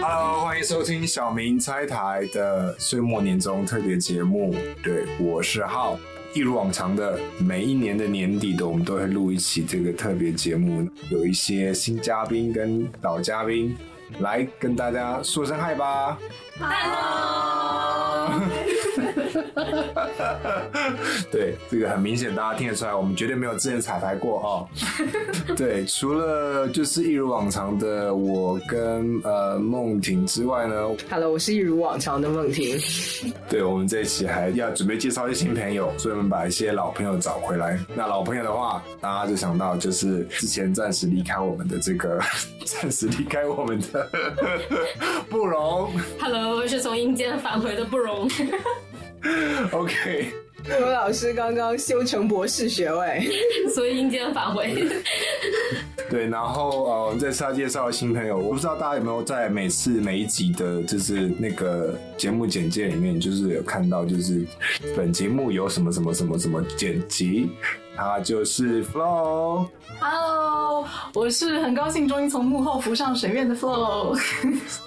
Hello，欢迎收听小明拆台的岁末年终特别节目。对，我是浩。一如往常的，每一年的年底的，我们都会录一期这个特别节目，有一些新嘉宾跟老嘉宾来跟大家说声嗨吧。Hello，对，这个很明显，大家听得出来，我们绝对没有之前彩排过哦。对，除了就是一如往常的我跟呃梦婷之外呢，Hello，我是一如往常的梦婷。对我们这一期还要准备介绍一些新朋友，所以我们把一些老朋友找回来。那老朋友的话，大家就想到就是之前暂时离开我们的这个，暂时离开我们的 不容。Hello，我是从阴间返回的不容。OK，不容老师刚刚修成博士学位，所以阴间返回。对，然后呃，我们这次要介绍的新朋友，我不知道大家有没有在每次每一集的，就是那个节目简介里面，就是有看到，就是本节目有什么什么什么什么剪辑，他就是 Flow，Hello，我是很高兴终于从幕后浮上水面的 Flow。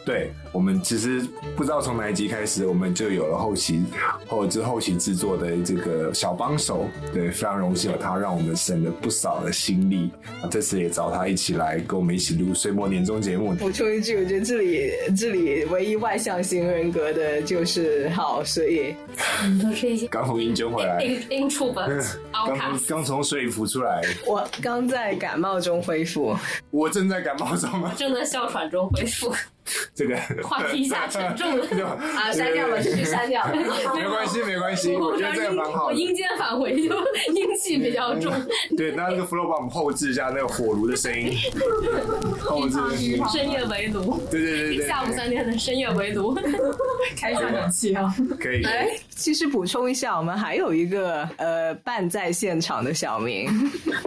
对我们其实不知道从哪一集开始，我们就有了后期后之后期制作的这个小帮手。对，非常荣幸有他，让我们省了不少的心力。啊这次也找他一起来跟我们一起录岁末年终节目。补充一句，我觉得这里这里唯一外向型人格的就是好，所以都是一些刚从英军回来，in introvert 刚从。刚从水里浮出来，我刚在感冒中恢复。我正在感冒中吗？正在哮喘中恢复，这个话题一下沉重了。就啊，删掉了，继续删掉。没关系，没关系，我觉得这个蛮好的。我阴间返回就阴气比较重，对，那那个 flow 帮我们后置一下那个火炉的声音，后置。深夜围炉，对对对对，下午三点的深夜围炉。开一下暖气啊！可以。哎，其实补充一下，我们还有一个呃半在现场的小明，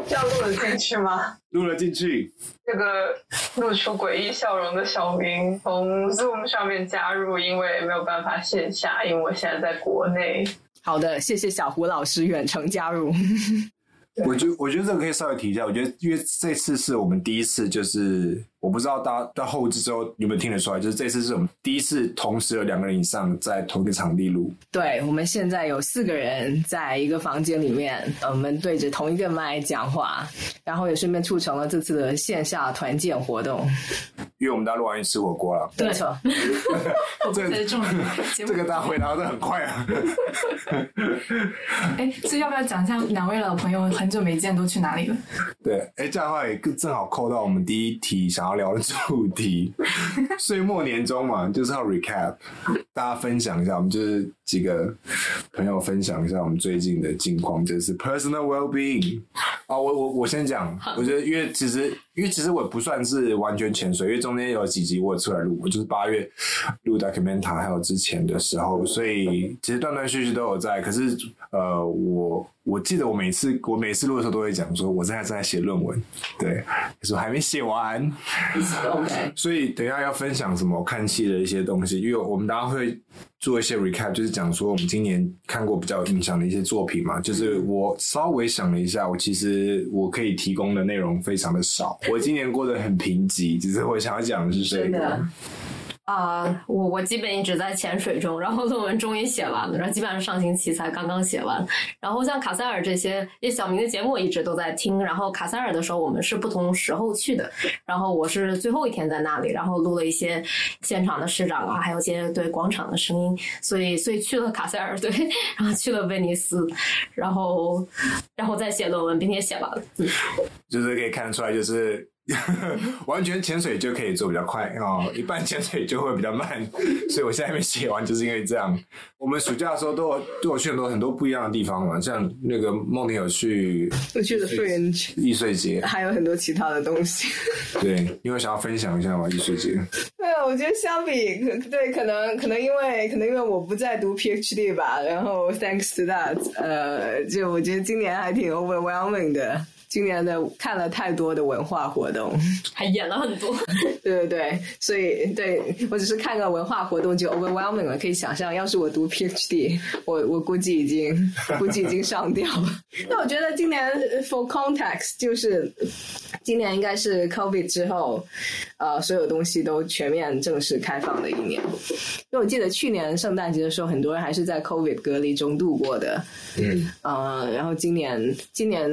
这样录得进去吗？录了进去，这个露出诡异笑容的小明从 Zoom 上面加入，因为没有办法线下，因为我现在在国内。好的，谢谢小胡老师远程加入。我觉我觉得这个可以稍微提一下。我觉得因为这次是我们第一次，就是我不知道大家到后置之后有没有听得出来，就是这次是我们第一次同时有两个人以上在同一个场地录。对，我们现在有四个人在一个房间里面，呃我们对着同一个麦讲话，然后也顺便促成了这次的线下团建活动。因为我们大家录完去吃火锅了，对错，这个重点。这个大家回答的很快啊。哎，所以要不要讲一下两位老朋友很久没见都去哪里了？对，哎，这样的话也更正好扣到我们第一题想要聊的主题，岁末年终嘛，就是要 recap，大家分享一下，我们就是几个朋友分享一下我们最近的近况，就是 personal well being。啊，我我我先讲，我觉得因为其实因为其实我也不算是完全潜水，因为中间有几集我有出来录，我就是八月录 documenta，还有之前的时候，所以其实断断续续都有在。可是呃，我我记得我每次我每次录的时候都会讲说，我现在正在写论文，对，说还没写完，OK，所以等一下要分享什么看戏的一些东西，因为我们大家会做一些 recap，就是讲说我们今年看过比较有印象的一些作品嘛。就是我稍微想了一下，我其实我可以提供的内容非常的少，我今年过得很贫瘠，只是我想要讲的是这个啊、我我基本一直在潜水中，然后论文终于写完了，然后基本上上星期才刚刚写完。然后像卡塞尔这些，因为小明的节目我一直都在听，然后卡塞尔的时候我们是不同时候去的，然后我是最后一天在那里，然后录了一些现场的市长啊，还有一些对广场的声音，所以所以去了卡塞尔对，然后去了威尼斯，然后然后再写论文，并且写完了。嗯就是可以看得出来，就是 完全潜水就可以做比较快哦，一半潜水就会比较慢，所以我现在还没写完，就是因为这样。我们暑假的时候都有都有去很多很多不一样的地方嘛，像那个梦婷有去我去了 Fringe，易碎节，还有很多其他的东西。对，因为想要分享一下嘛，易碎节。对啊，我觉得相比可对，可能可能因为可能因为我不在读 PhD 吧，然后 thanks to that，呃，就我觉得今年还挺 overwhelming 的。今年的看了太多的文化活动，还演了很多。对对对，所以对我只是看个文化活动就 overwhelming 了。可以想象，要是我读 PhD，我我估计已经估计已经上吊了。那我觉得今年 for context 就是今年应该是 COVID 之后，呃，所有东西都全面正式开放的一年。因为我记得去年圣诞节的时候，很多人还是在 COVID 隔离中度过的。嗯，呃，然后今年今年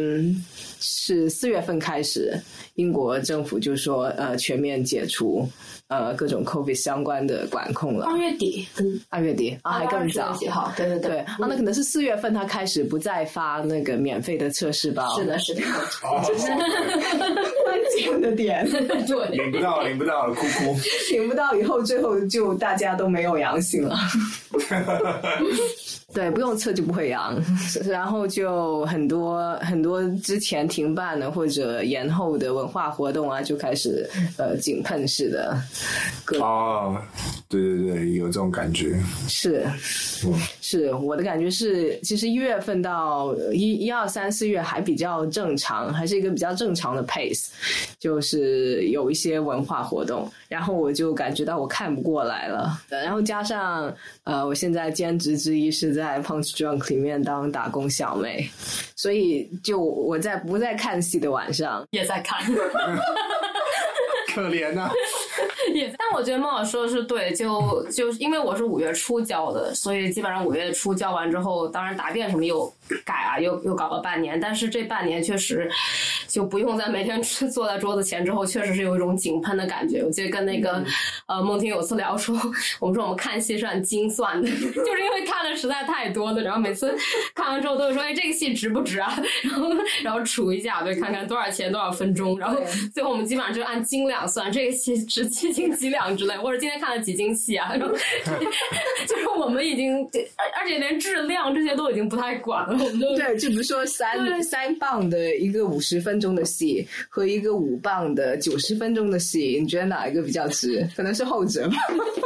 是四月份开始，英国政府就说呃全面解除呃各种 COVID 相关的管控了。二月底，嗯，二月底啊，还更早。几号？对对对，啊，那可能是四月份他开始不再发那个免费的测试包。是的，是的。就是关键的点，对，领不到，领不到了，哭哭。领不到以后，最后就大家都没有阳性了。对，不用测就不会阳，然后就很多很多之前停办的或者延后的文化活动啊，就开始呃井喷式的。哦，对对对，有这种感觉。是，是我的感觉是，其实一月份到一一二三四月还比较正常，还是一个比较正常的 pace，就是有一些文化活动，然后我就感觉到我看不过来了，然后加上呃，我现在兼职之一是在 Punch Drunk 里面当打工小妹，所以就我在不在看戏的晚上。也在看。可怜呐、我觉得孟老师说的是对，就就因为我是五月初交的，所以基本上五月初交完之后，当然答辩什么又改啊，又又搞了半年，但是这半年确实就不用再每天坐在桌子前之后，确实是有一种井喷的感觉。我记得跟那个、呃孟婷有次聊说，我们说我们看戏是按精算的，就是因为看的实在太多了，然后每次看完之后都会说，哎，这个戏值不值啊？然后然后除一下，对，看看多少钱多少分钟，然后最后我们基本上就按斤两算，这个戏值几斤几两之类，或者今天看了几斤戏啊，就是我们已经，而而且连质量这些都已经不太管了，我们都对，就比如说三三磅的一个五十分钟的戏和一个五磅的九十分钟的戏，你觉得哪一个比较值？可能是后者吧。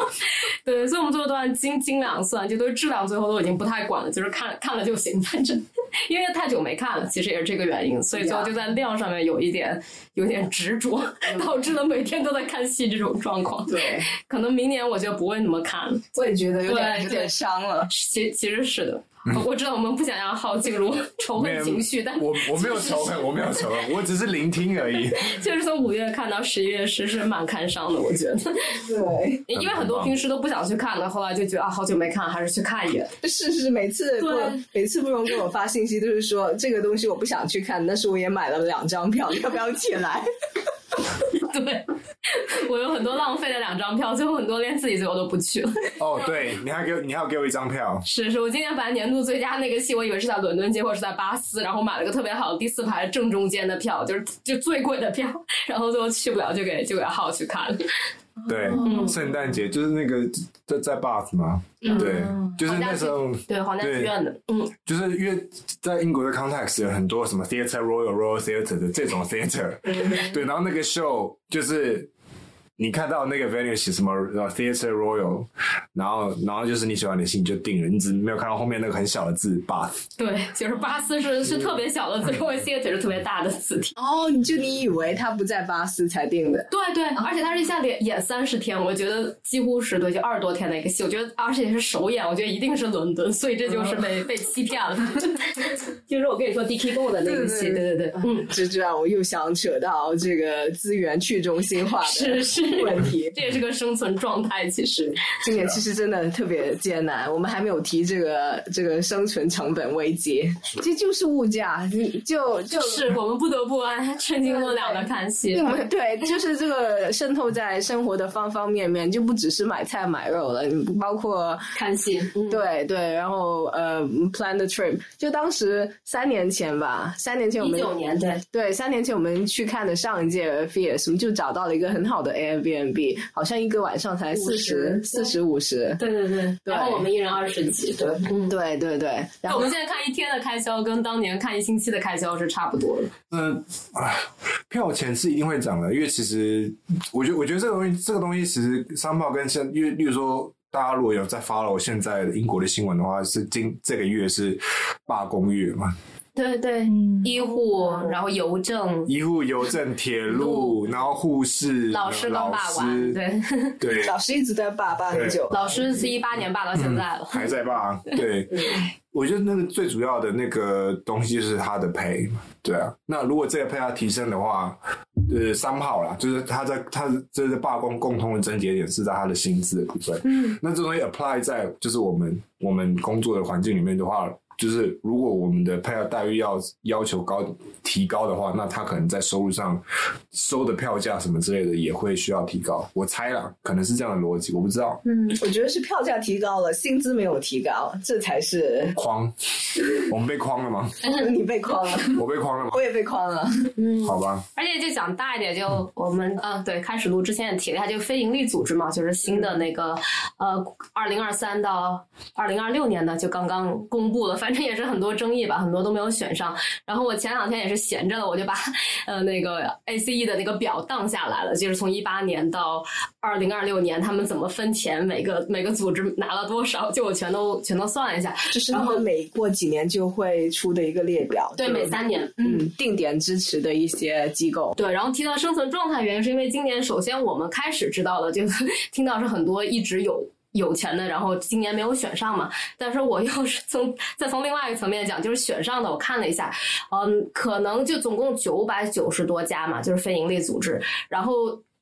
对，所以我们最后都按斤斤两算，就对质量最后都已经不太管了，就是看看了就行，反正 因为太久没看了，其实也是这个原因，所以最后就在量上面有一点有点执着，导致了每天都在看戏这种状况。对，可能明年我就不会那么看了。我也觉得有点有点伤了。其其实是的，我知道我们不想让浩进入 仇恨情绪，但我我没有仇恨，我没有仇恨，我只是聆听而已。就是从五月看到十一月是是蛮看伤的，我觉得，对，因为很多平时都不想去看的，后来就觉得啊，好久没看，还是去看一眼。是是，每次不对每次不容给我发信息都是说这个东西我不想去看，但是我也买了两张票，要不要一起来？对，我有很多浪费的两张票，最后很多连自己最后都不去了。哦，对，你还给我，你还要给我一张票。是是，我今年反正年度最佳那个戏，我以为是在伦敦，结果是在巴斯，然后买了个特别好的第四排正中间的票，就是就最贵的票，然后最后去不了，就给就给浩去看了。对，圣诞节就是那个在在 Bath 嘛，对，就是那时候，对皇家剧院的，嗯，就是因为在英国的 context 有很多什么 theatre royal royal theatre 的这种 theatre，对，然后那个 show 就是你看到那个 venue 写什么呃 theatre royal，然后然后就是你喜欢的戏你就定了，你只没有看到后面那个很小的字 Bath，对，就是巴斯是是特别小的字，因为 theater 是特别大的字体。哦，你就你以为他不在巴斯才定的？对对，而且他是一下演演三十天，我觉得几乎是对，就二十多天的一个戏。我觉得，而且是首演，我觉得一定是伦敦，所以这就是被、被欺骗了。就是我跟你说 Dicky Go 的那个戏，对对对，嗯，就这让我又想扯到这个资源去中心化的是是问题。这也是个生存状态。其实，今年其实真的特别艰难，我们还没有提这个这个生存成本危机，这就是物价，就就是我们不得不按称斤论两的看戏。对，就是这个渗透在生活的方方面面，就不只是买菜买肉了，包括看戏。嗯、对对，然后呃，plan the trip，就当时三年前吧，三年前我们一九年对对，三年前我们去看的上一届 Fierce，我们就找到了一个很好的 Airbnb，好像一个晚上才四十四十五十，对对对，然后我们一人二十几，对，嗯，对对对，然后我们现在看一天的开销跟当年看一星期的开销是差不多的。嗯，啊，票钱是一定会涨的，因为其实我觉得，我觉得这个东西，这个东西其实商报跟现，因为例如说，大家如果有在 follow 现在英国的新闻的话，是今这个月是罢工月嘛。对对，嗯。医护，然后邮政，医护、邮政、铁路，然后护士、老师刚老罢完，师，对，对，老师一直在罢罢很久，老师是一八年罢到现在了。还在罢？对，我觉得那个最主要的那个东西就是他的 pay 嘛，对啊。那如果这个 pay 要提升的话，呃，三号啦，就是他在他这是罢工共同的症结点是在他的薪资的部分。嗯，那这东西 apply 在就是我们我们工作的环境里面的话。就是如果我们的配偶待遇要要求高提高的话，那他可能在收入上收的票价什么之类的也会需要提高。我猜啦，可能是这样的逻辑，我不知道。嗯，我觉得是票价提高了，薪资没有提高，这才是框，我们被框了吗？你被框了，我被框了吗我？也被框了。嗯，好吧，而且就讲大一点，就我们嗯、对，开始录之前也提了一下，就非盈利组织嘛，就是新的那个呃，二零二三到二零二六年呢，就刚刚公布了，反正也是很多争议吧，很多都没有选上。然后我前两天也是闲着了，我就把呃那个 ACE 的那个表荡下来了，就是从一八年到二零二六年，他们怎么分钱，每个每个组织拿了多少，就我全都全都算了一下。这是他们每过几年就会出的一个列表，对，每三年，嗯。嗯定点支持的一些机构。对，然后提到生存状态原因，是因为今年首先我们开始知道了，就是 听到是很多一直有。有钱的，然后今年没有选上嘛，但是我又是从再从另外一个层面讲，就是选上的，我看了一下，嗯，可能就总共九百九十多家嘛，就是非盈利组织，然后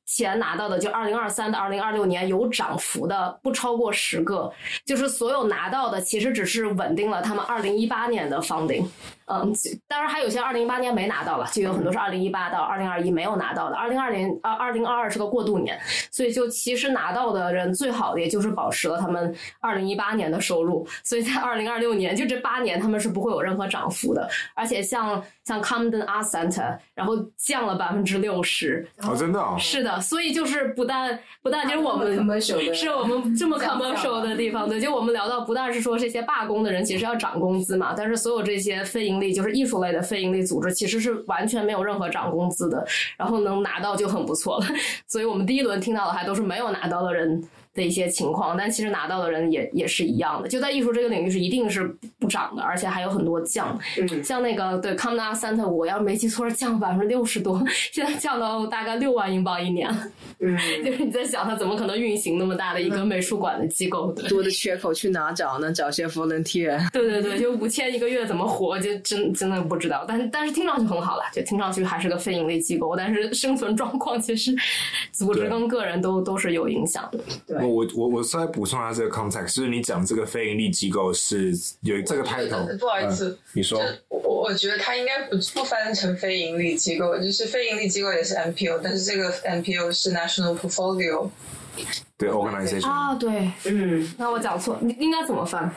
钱拿到的就二零二三到二零二六年有涨幅的不超过十个，就是所有拿到的其实只是稳定了他们二零一八年的 funding。嗯，当然还有些二零一八年没拿到了，就有很多是二零一八到二零二一没有拿到的。二零二零二二零二二是个过渡年，所以就其实拿到的人最好的也就是保持了他们二零一八年的收入，所以在二零二六年就这八年他们是不会有任何涨幅的。而且像像 Camden Art Center，然后降了百分之六十，哦，真的哦，是的，所以就是不但不但就是我们是我们这么 commercial 的地方，对，就我们聊到不但是说这些罢工的人其实要涨工资嘛，但是所有这些非盈利就是艺术类的非盈利组织其实是完全没有任何涨工资的，然后能拿到就很不错了。所以我们第一轮听到的还都是没有拿到的人。的一些情况，但其实拿到的人也也是一样的，就在艺术这个领域是一定是不涨的，而且还有很多降。嗯像那个对 c o m n a Center，我要是没记错是降了百分之六十多，现在降到大概六万英镑一年。嗯，就是你在想，他怎么可能运行那么大的一个美术馆的机构？对多的缺口去哪找呢？找些 volunteer。对对对，就五千一个月怎么活？就真真的不知道。但是但是听上去很好了，就听上去还是个非盈利机构，但是生存状况其实 组织跟个人都都是有影响的。对我我我我稍微补充一下这个 context，就是你讲这个非盈利机构是有这个 title，不好意思嗯你说就我我觉得它应该不不翻成非盈利机构，就是非盈利机构也是 NPO，但是这个 NPO 是 National Portfolio。对 organization，啊，对，嗯，那我讲错，你应该怎么翻？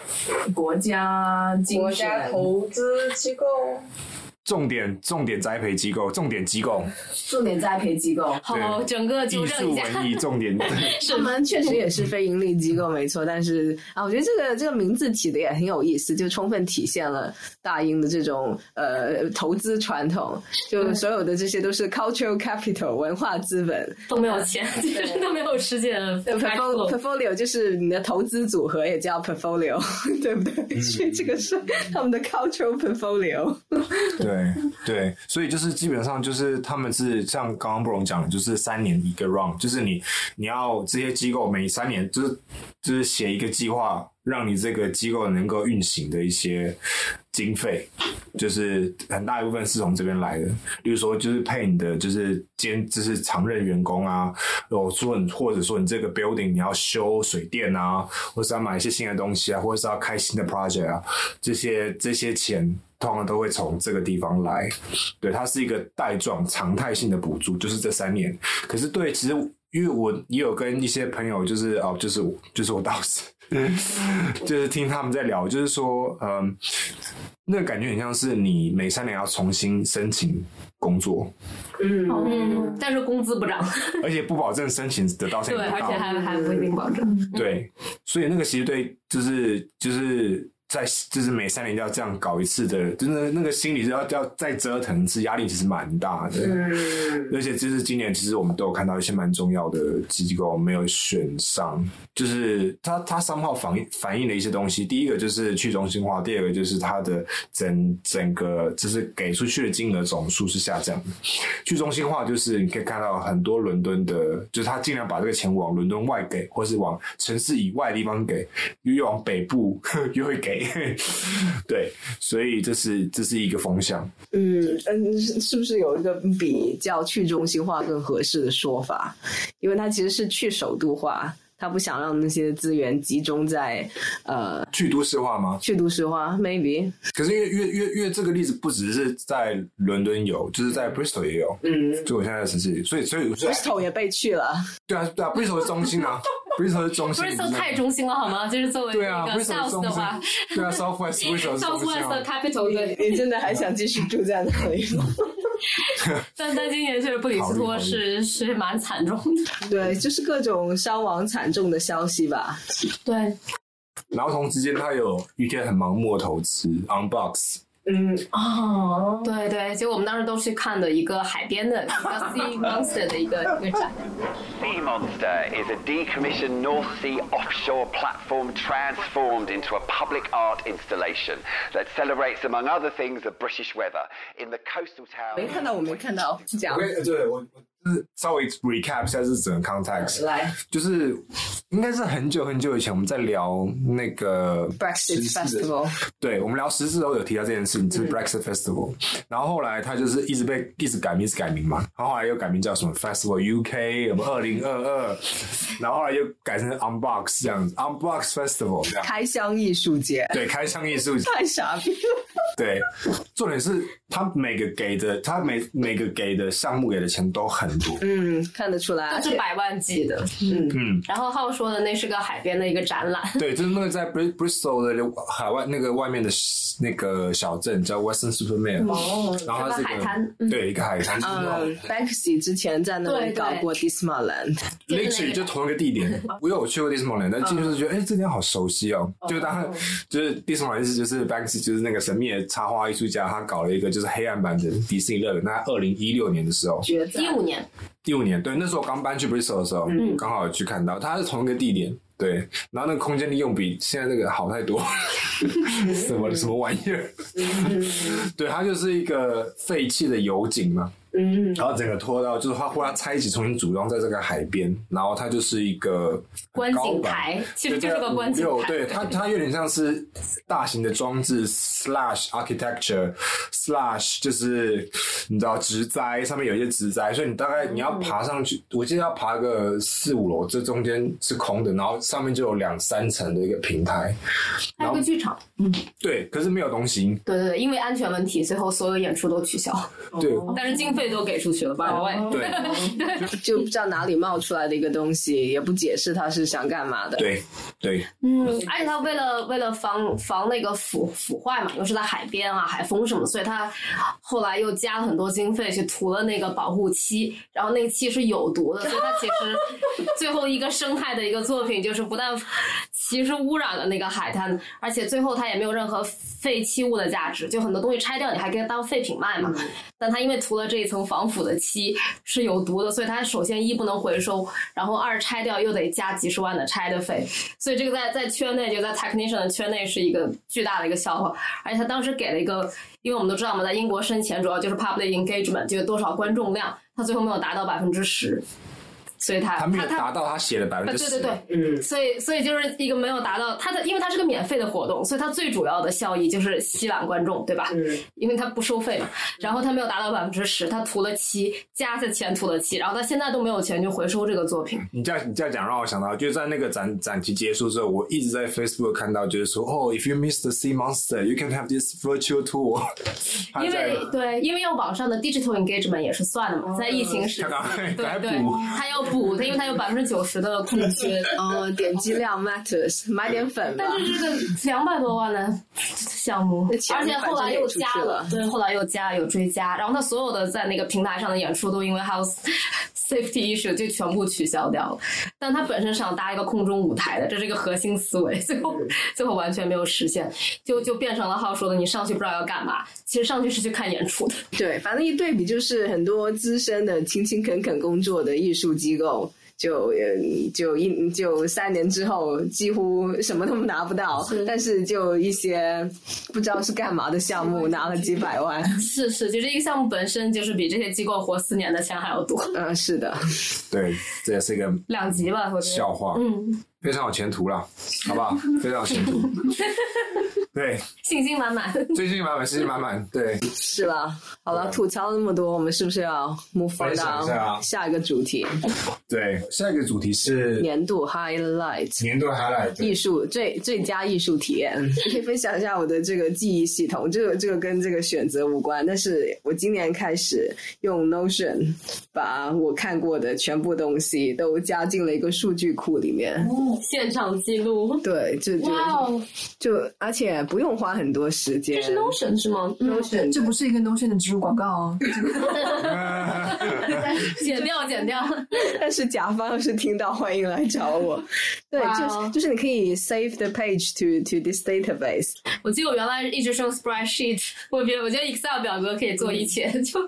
国家国家投资机构，重点重点栽培机构，重点机构，重点栽培机构。好，整个纠艺正一下。术文艺重点，我们确实也是非盈利机构，没错。但是啊，我觉得这个这个名字起的也很有意思，就充分体现了大英的这种呃投资传统。就所有的这些都是 cultural capital 文化资本。都没有钱，就是都没有世界的 portfolio portfolio 就是你的投资组合也叫 portfolio，对不对？所以这个是他们的 cultural portfolio。对对对，所以就是基本上就是他们是像刚刚布隆讲的，就是三年一个 round，就是你你要这些机构每三年就是就是写一个计划，让你这个机构能够运行的一些经费，就是很大一部分是从这边来的。例如说，就是配你的就是兼就是常任员工啊，哦，说你或者说你这个 building 你要修水电啊，或是要买一些新的东西啊，或者是要开新的 project 啊，这些这些钱。通常都会从这个地方来，对，它是一个带状常态性的补助，就是这三年。可是对，其实因为我也有跟一些朋友，就是哦，就是就是我导师，就是听他们在聊，就是说，嗯，那个感觉很像是你每三年要重新申请工作，嗯嗯，但是工资不涨，而且不保证申请得到，申 对，而且。还还不一定保证。对，所以那个其实对，就是就是在就是每三年就要这样搞一次的，真的那个心理是要要再折腾一次，压力其实蛮大的。嗯，而且就是今年，其实我们都有看到一些蛮重要的机构没有选上，就是它它三号反映反映了一些东西。第一个就是去中心化，第二个就是它的整整个就是给出去的金额总数是下降的。去中心化就是你可以看到很多伦敦的，就是他尽量把这个钱往伦敦外给，或是往城市以外的地方给，越往北部 越会给。对，所以这是这是一个风向。嗯嗯，是是不是有一个比较去中心化更合适的说法？因为它其实是去首都化，他不想让那些资源集中在呃去都市化吗？去都市化，maybe。可是因为因为因为因为这个例子不只是在伦敦有，就是在 Bristol 也有。嗯就我现在的城市里，所以所以所以，Bristol 也被去了。对啊对啊，Bristol 是中心啊 ，Bristol 是中心。Bristol 太中心了好吗？就是作为一对啊个 South 的话。对啊，South West Bristol 是中心 Southwest 的啊。capital 对，你真的还想继续住在那里吗？但但今年确实布里斯托是是蛮惨重的。对，就是各种伤亡惨重的消息吧。对，然后同时间，他有一些很盲目的投资，Unbox。嗯，哦，对对，就我们当时都去看的一个海边的一个 Sea Monster 的一个一个展。Sea Monster is a decommissioned North Sea offshore platform transformed into a public art installation that celebrates, among other things, the British weather. In the coastal town. 没看到，我没看到，是这样对我我就是稍微 recap 一下是整个 context，来。就是应该是很久很久以前我们在聊那个，Brexit Festival，对，我们聊时事的时候有提到这件事情，就是 Brexit Festival。然后后来它就是一直被一直改名，一直改名嘛。然后后来又改名叫什么 Festival UK，什么二零二二，然后后来又改成 Unbox 这样子，Unbox Festival 这样。开箱艺术节，对，开箱艺术节。太傻逼了。对，重点是他每个给的，他每每个给的项目给的钱都很多。嗯，看得出来，而且都是百万级的，嗯。嗯，然后浩说的那是个海边的一个展览，对，就是那个在 Bri- Bristol 的海外那个外面的那个小镇叫 Western Supermare，哦然后它是是个海滩？嗯对，一个海滩，嗯，Banksy 之前在那里对对。搞过 Dismaland，就同一个地点。我有去过 Disneyland，但进去就是觉得，哎，这地方好熟悉哦。就当就是 Disneyland 是就是 Banksy 就是那个神秘的插画艺术家，他搞了一个就是黑暗版的迪士尼乐园。那二零一六年的时候，一五年，第五年，对，那时候我刚搬去 Bristol 的时候，刚好有去看到，它是同一个地点，对，然后那个空间利用比现在这个好太多，什么什么玩意儿？对，它就是一个废弃的油井嘛，嗯，然后整个拖到就是他忽然拆起重新组装在这个海边，然后它就是一个观景台，其实就是个观景台，对它它有点像是大型的装置 slash architecture slash 就是你知道植栽上面有一些植栽，所以你大概你要爬上去，我记得要爬个四五楼，这中间是空的，然后上面就有两三层的一个平台，还有个剧场。嗯。对，可是没有东西，对对对，因为安全问题，最后所有演出都取消，对但是经费都给出去了。对 就不知道哪里冒出来的一个东西，也不解释他是想干嘛的。对对，嗯，而且他为了为了防防那个腐腐坏嘛，又是在海边啊、海风什么，所以他后来又加了很多经费去涂了那个保护漆，然后那个漆是有毒的，所以他其实最后一个生态的一个作品就是不但其实污染了那个海滩，而且最后它也没有任何废弃物的价值，就很多东西拆掉你还可以当废品卖嘛。但他因为涂了这一层防腐的漆是有毒的，所以它首先一不能回收，然后二拆掉又得加几十万的拆的费，所以这个在在圈内就在 technician 的圈内是一个巨大的一个笑话。而且他当时给了一个，因为我们都知道嘛，在英国生前主要就是 public engagement，就是多少观众量，他最后没有达到百分之十，所以他他没有达到他写的百分呃，之十，对对对，嗯，所以所以就是一个没有达到他的，因为它是个免费的活动，所以它最主要的效益就是吸揽观众，对吧？嗯，因为它不收费嘛，然后他没有达到百分之十，它涂了漆，加的钱涂了漆，然后他现在都没有钱去回收这个作品。你这样你这样讲让我想到，就是在那个展展期结束之后，我一直在 Facebook 看到，就是说，哦，if you miss the sea monster, you can have this virtual tour 因。为对，因为要网上的 digital engagement 也是算的嘛，在疫情时期对对他要补补它，因为它有百分之九十的空缺。哦，点击量 matters，买点粉吧。但是这个两百多万的项目，而且后来又加了，对，后来又加有追加，然后他所有的在那个平台上的演出都因为 house safety issue 就全部取消掉了。但他本身是想搭一个空中舞台的，这是一个核心思维，最后 最后完全没有实现，就就变成了浩说的，你上去不知道要干嘛，其实上去是去看演出的。对，反正一对比就是很多资深的勤勤恳恳工作的艺术机构。就就一就三年之后几乎什么都拿不到，但是就一些不知道是干嘛的项目拿了几百万。是是，就这一个项目本身就是比这些机构活四年的钱还要多。嗯，是的。对，这也是一个两极吧，笑话。嗯。非常有前途了，好不好？非常有前途，对，信心满满，信心满满，信心满满，对，是吧？好了，吐槽那么多，我们是不是要 move on 到下一个主题？对，下一个主题是 年度 highlight，年度 highlight，艺术最最佳艺术体验。可以分享一下我的这个记忆系统，这个这个跟这个选择无关，但是我今年开始用 Notion 把我看过的全部东西都加进了一个数据库里面。现场记录，对，就就就，而且不用花很多时间。这是 Notion 是吗？Notion，这不是一个 Notion 的植入广告哦。剪掉，剪掉。但是甲方要是听到，欢迎来找我。对，就是就是你可以 save the page to to this database。我记得我原来一直是用 spreadsheet，我觉得我觉得 Excel 表格可以做一切。就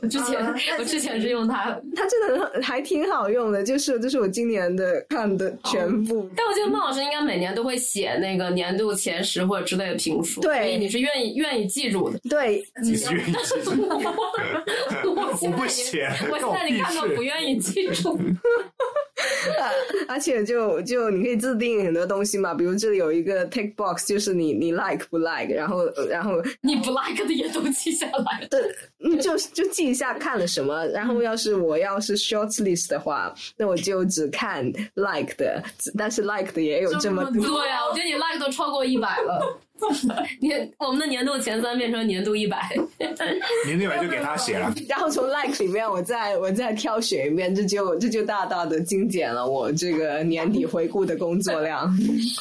我之前 我之前是用它，它真的还挺好用的。就是这是我今年的看的全部。但我记得孟老师应该每年都会写那个年度前十或者之类的评书，对，所以你是愿意愿意记住的。对，你是愿意记住。我不写，我现在你看到不愿意记住。而且就就你可以自定很多东西嘛，比如这里有一个 tick box，就是你你 like 不 like，然后然后你不 like 的也都记下来。对，就就记一下看了什么，然后要是我要是 short list 的话，那我就只看 like 的，但是 like 的也有这么多。呀啊，我觉得你 like 都超过一百了。年我们的年度前三变成年度一百，年度一百就给他写了。然后从 like 里面，我再我再挑选一遍，这就这就大大的精简了我这个年底回顾的工作量。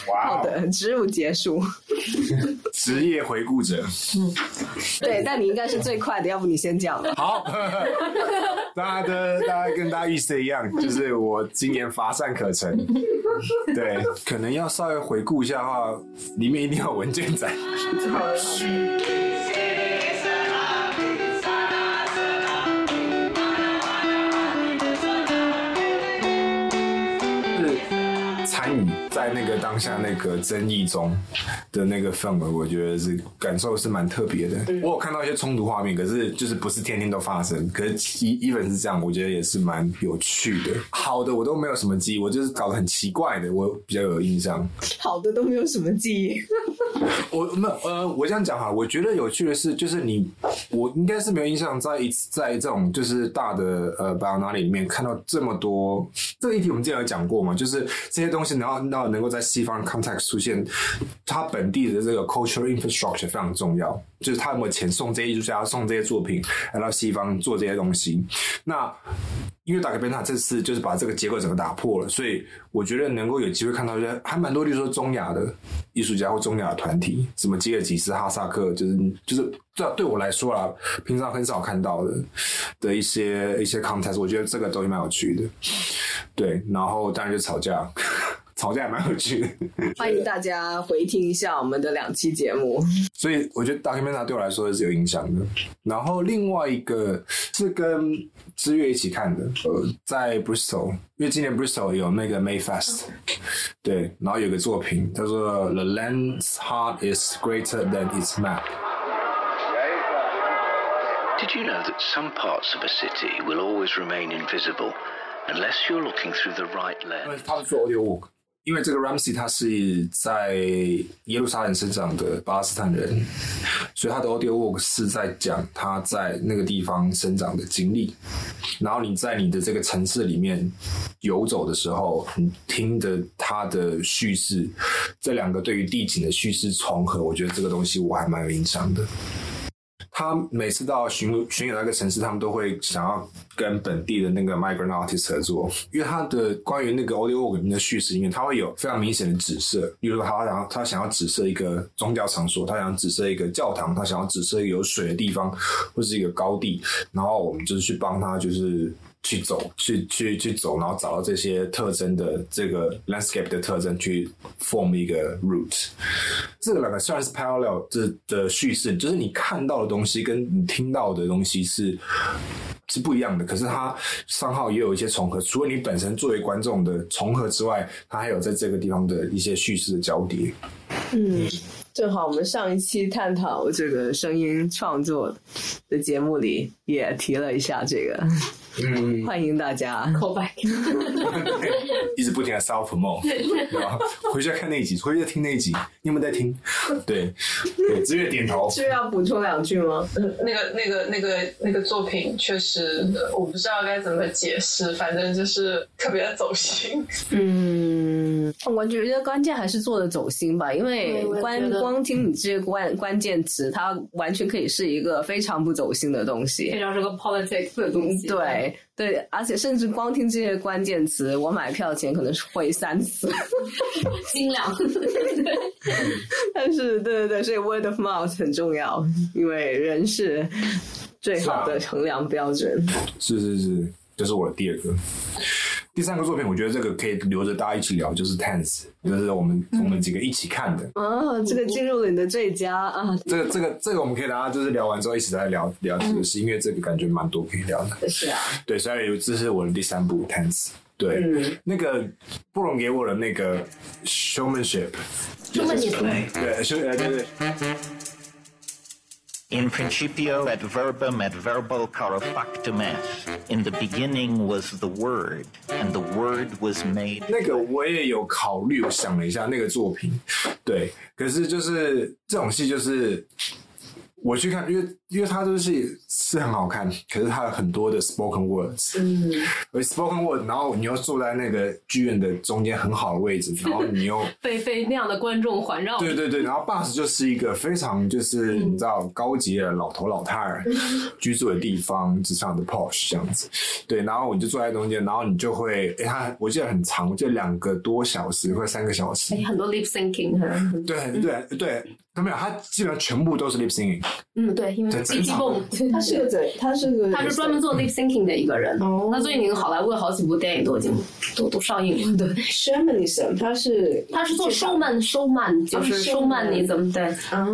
哇好的，植入结束。职业回顾者。嗯，对，但你应该是最快的，要不你先讲。好，大家的大家跟大家预思一样，就是我今年乏善可陈。对，可能要稍微回顾一下的话，里面一定要文件。在。参与在那个当下那个争议中的那个氛围，我觉得是感受是蛮特别的。我有看到一些冲突画面，可是就是不是天天都发生。可是一一本是这样，我觉得也是蛮有趣的。好的，我都没有什么记忆，我就是搞得很奇怪的，我比较有印象。好的都没有什么记忆。我没呃，我这样讲哈，我觉得有趣的是，就是你我应该是没有印象，在一在这种就是大的呃巴拿里里面看到这么多这个议题，我们之前有讲过嘛，就是这些东西。然后，然后能够在西方 context 出现，它本地的这个 cultural infrastructure 非常重要，就是他有没有钱送这些艺术家，送这些作品来到西方做这些东西。那因为打克贝塔这次就是把这个结构整个打破了，所以我觉得能够有机会看到一些还蛮多，例如说中亚的艺术家或中亚的团体，什么吉尔吉斯、哈萨克，就是就是对对我来说啦，平常很少看到的的一些一些 context，我觉得这个都蛮有趣的。对，然后当然就吵架。吵架也蛮有趣的，欢迎大家回听一下我们的两期节目。所以我觉得《大黑面塔》对我来说是有影响的。然后另外一个是跟知月一起看的，呃，在 Bristol，因为今年 Bristol 有那个 May Fest，对，然后有个作品叫做《The Land's Heart Is Greater Than Its Map》。Did you know that some parts of a city will always remain invisible unless you're looking through the right lens？他是做 audio walk。因为这个 Ramsey 他是在耶路撒冷生长的巴勒斯坦人，所以他的 audio Work 是在讲他在那个地方生长的经历。然后你在你的这个城市里面游走的时候，你听的他的叙事，这两个对于地景的叙事重合，我觉得这个东西我还蛮有印象的。他每次到巡巡演那个城市，他们都会想要跟本地的那个 migrant artist 合作，因为他的关于那个 audio walk 里面的叙事里面，他会有非常明显的指示，比如说他想他想要指示一个宗教场所，他想指示一个教堂，他想要指示一个有水的地方，或是一个高地，然后我们就是去帮他，就是。去走，去去去走，然后找到这些特征的这个 landscape 的特征，去 form 一个 route。这个两个虽然是 parallel 这的叙事，就是你看到的东西跟你听到的东西是是不一样的，可是它三号也有一些重合。除了你本身作为观众的重合之外，它还有在这个地方的一些叙事的交叠。嗯，正好我们上一期探讨这个声音创作的节目里也提了一下这个。嗯，欢迎大家 call back，一直不停的 self 对吧？回去看那一集，回去听那一集，你有没有在听？对，对，子月点头。是要补充两句吗？嗯，那个、那个、那个、那个作品确实，我不知道该怎么解释，反正就是特别的走心。嗯，我觉得关键还是做的走心吧，因为光光听你这些关关键词，它完全可以是一个非常不走心的东西，非常是个 politics 的东西。对。对，而且甚至光听这些关键词，我买票前可能是会三次，精良。但是，对对对，所以 word of mouth 很重要，因为人是最好的衡量标准。是是是，这是我的第二个。第三个作品，我觉得这个可以留着大家一起聊，就是 Tense，就是我们我们几个一起看的。哦，这个进入了你的最佳啊！这个这个这个，我们可以大家就是聊完之后一起再聊聊这个是，因为这个感觉蛮多可以聊的。是啊，对，所以这是我的第三部 Tense。对，那个布隆给我的那个 showmanship，这么你对，是，对对。In principio et verbum et verbal caro factum est. In the beginning was the Word, and the Word was made. 那个我也有考虑，我想了一下那个作品，对，可是就是这种戏就是。我去看，因为 因为它这个戏是很好看，可是它有很多的 spoken words，嗯，而 spoken word，然后你又坐在那个剧院的中间很好的位置，然后你又 被被那样的观众环绕，对对对，然后 Bus 就是一个非常就是你知道高级的老头老太儿 居住的地方，之上的 posh 这样子，对，然后我就坐在中间，然后你就会，哎，他我记得很长，我记得两个多小时或三个小时，哎，很多 lip syncing，对对对。都没有，他基本上全部都是 lip syncing。嗯，对，因为机器蹦，他是个嘴，他是个，他是专门做 lip syncing 的一个人。哦，他最近好莱坞有好几部电影都已经都都上映了。对 s h a m a n i s m 他是他是做收曼收曼，就是收曼你怎么对？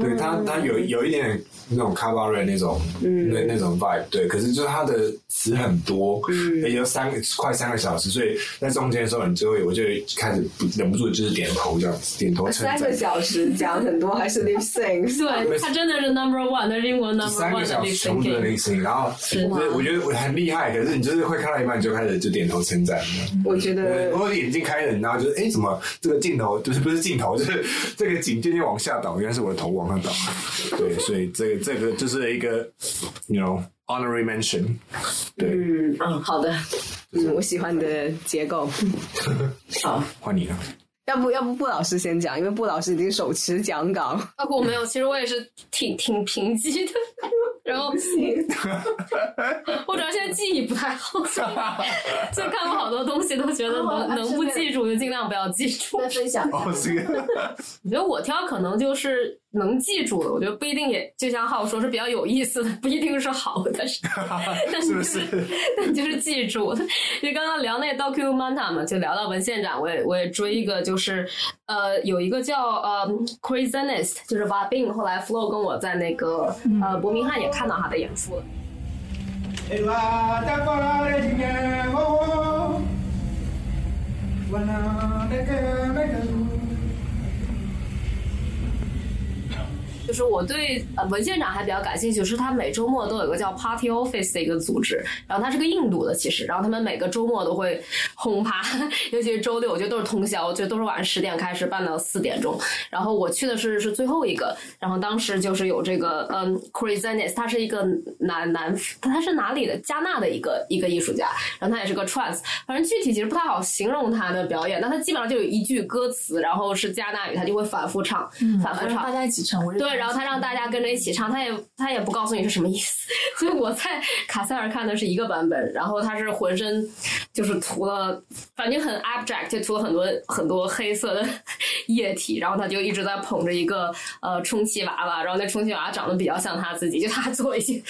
对他他有有一点那种 cabaret 那种那那种 vibe，对，可是就是他的词很多，而且三个快三个小时，所以在中间的时候，你就会我就开始忍不住就是点头这样子，点头称赞。三个小时讲很多还是 lip sync？对，他真的是 number one，他是英国 number one 三个小时全部的 lip sync，然后我觉得我很厉害，可是你就是会看到一半你就开始就点头称赞。我觉得我眼睛开了，然后就是哎，怎么这个镜头就是不是镜头，就是 这个景渐渐往下倒，原来是我的头往上倒。对，所以这个这个就是一个，you know。Honorary mention，对，嗯嗯，好的，嗯，我喜欢你的结构，好，换你了。要不要不布老师先讲，因为布老师已经手持讲稿。包括我没有，其实我也是挺挺贫瘠的，然后，我主要现在记忆不太好，所以 看过好多东西都觉得能能不记住就尽量不要记住。再分享，我觉得我挑可能就是能记住的，我觉得不一定也就像浩说是比较有意思的，不一定是好的，但是但是不是？但就是记住，因为刚刚聊那个 documentary 嘛，就聊到文献展，我也我也追一个，就是呃有一个叫呃 Craziness，就是把 Bing 后来 Flow 跟我在那个呃伯明翰也看到他的演出了。就是我对呃文献长还比较感兴趣，是他每周末都有个叫 Party Office 的一个组织，然后他是个印度的其实，然后他们每个周末都会轰趴，尤其是周六，我觉得都是通宵，我觉得都是晚上十点开始办到四点钟，然后我去的是是最后一个，然后当时就是有这个嗯 Craziness，他是一个南南他是哪里的？加纳的一个一个艺术家，然后他也是个 trance，反正具体其实不太好形容他的表演，但他基本上就有一句歌词，然后是加纳语，他就会反复唱，反复唱，大家一起唱，对。然然后他让大家跟着一起唱，他也他也不告诉你是什么意思。所以我在卡塞尔看的是一个版本，然后他是浑身就是涂了，反正很 abstract，就涂了很多很多黑色的 液体，然后他就一直在捧着一个呃充气娃娃，然后那充气娃娃长得比较像他自己，就他 做了一些